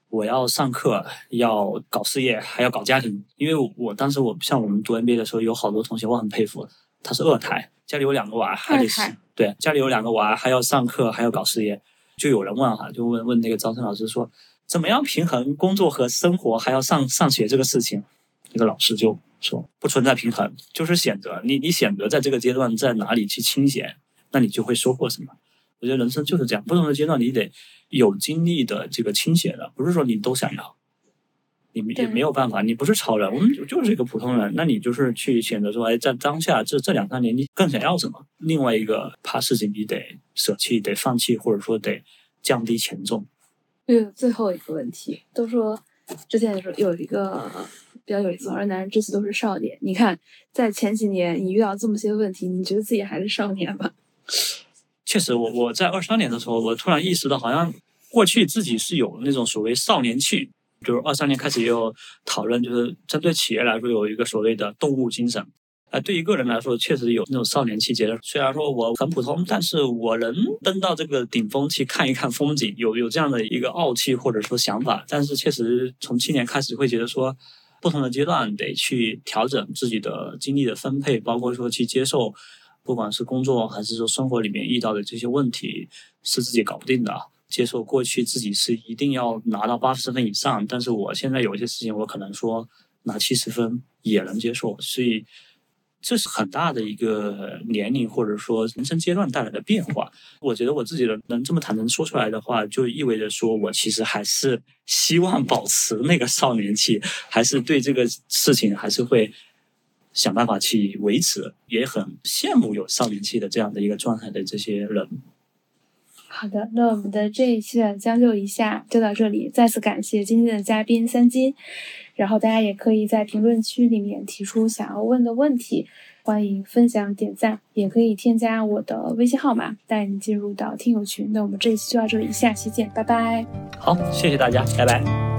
我要上课，要搞事业，还要搞家庭。”因为我当时我像我们读 NBA 的时候，有好多同学我很佩服，他是二胎，家里有两个娃，还得是。对，家里有两个娃，还要上课，还要搞事业，就有人问哈，就问问那个招生老师说，怎么样平衡工作和生活，还要上上学这个事情？那个老师就说，不存在平衡，就是选择。你你选择在这个阶段在哪里去清闲，那你就会收获什么。我觉得人生就是这样，不同的阶段你得有精力的这个倾斜的，不是说你都想要。你们也没有办法，你不是超人，我们就是一个普通人。那你就是去选择说，哎，在当下这这两三年，你更想要什么？另外一个怕事情，你得舍弃，得放弃，或者说得降低权重。嗯，最后一个问题，都说之前说有一个比较有意思，说男人至死都是少年。你看，在前几年你遇到这么些问题，你觉得自己还是少年吗？[LAUGHS] 确实，我我在二三年的时候，我突然意识到，好像过去自己是有那种所谓少年气。就是二三年开始也有讨论，就是针对企业来说有一个所谓的动物精神，啊，对于个人来说确实有那种少年气节。虽然说我很普通，但是我能登到这个顶峰去看一看风景，有有这样的一个傲气或者说想法。但是确实从去年开始会觉得说，不同的阶段得去调整自己的精力的分配，包括说去接受，不管是工作还是说生活里面遇到的这些问题是自己搞不定的。接受过去自己是一定要拿到八十分以上，但是我现在有一些事情，我可能说拿七十分也能接受。所以这是很大的一个年龄或者说人生阶段带来的变化。我觉得我自己的能这么坦诚说出来的话，就意味着说我其实还是希望保持那个少年气，还是对这个事情还是会想办法去维持，也很羡慕有少年气的这样的一个状态的这些人。好的，那我们的这一期的将就一下就到这里。再次感谢今天的嘉宾三金，然后大家也可以在评论区里面提出想要问的问题，欢迎分享点赞，也可以添加我的微信号码，带你进入到听友群。那我们这一期就到这里，下期见，拜拜。好，谢谢大家，拜拜。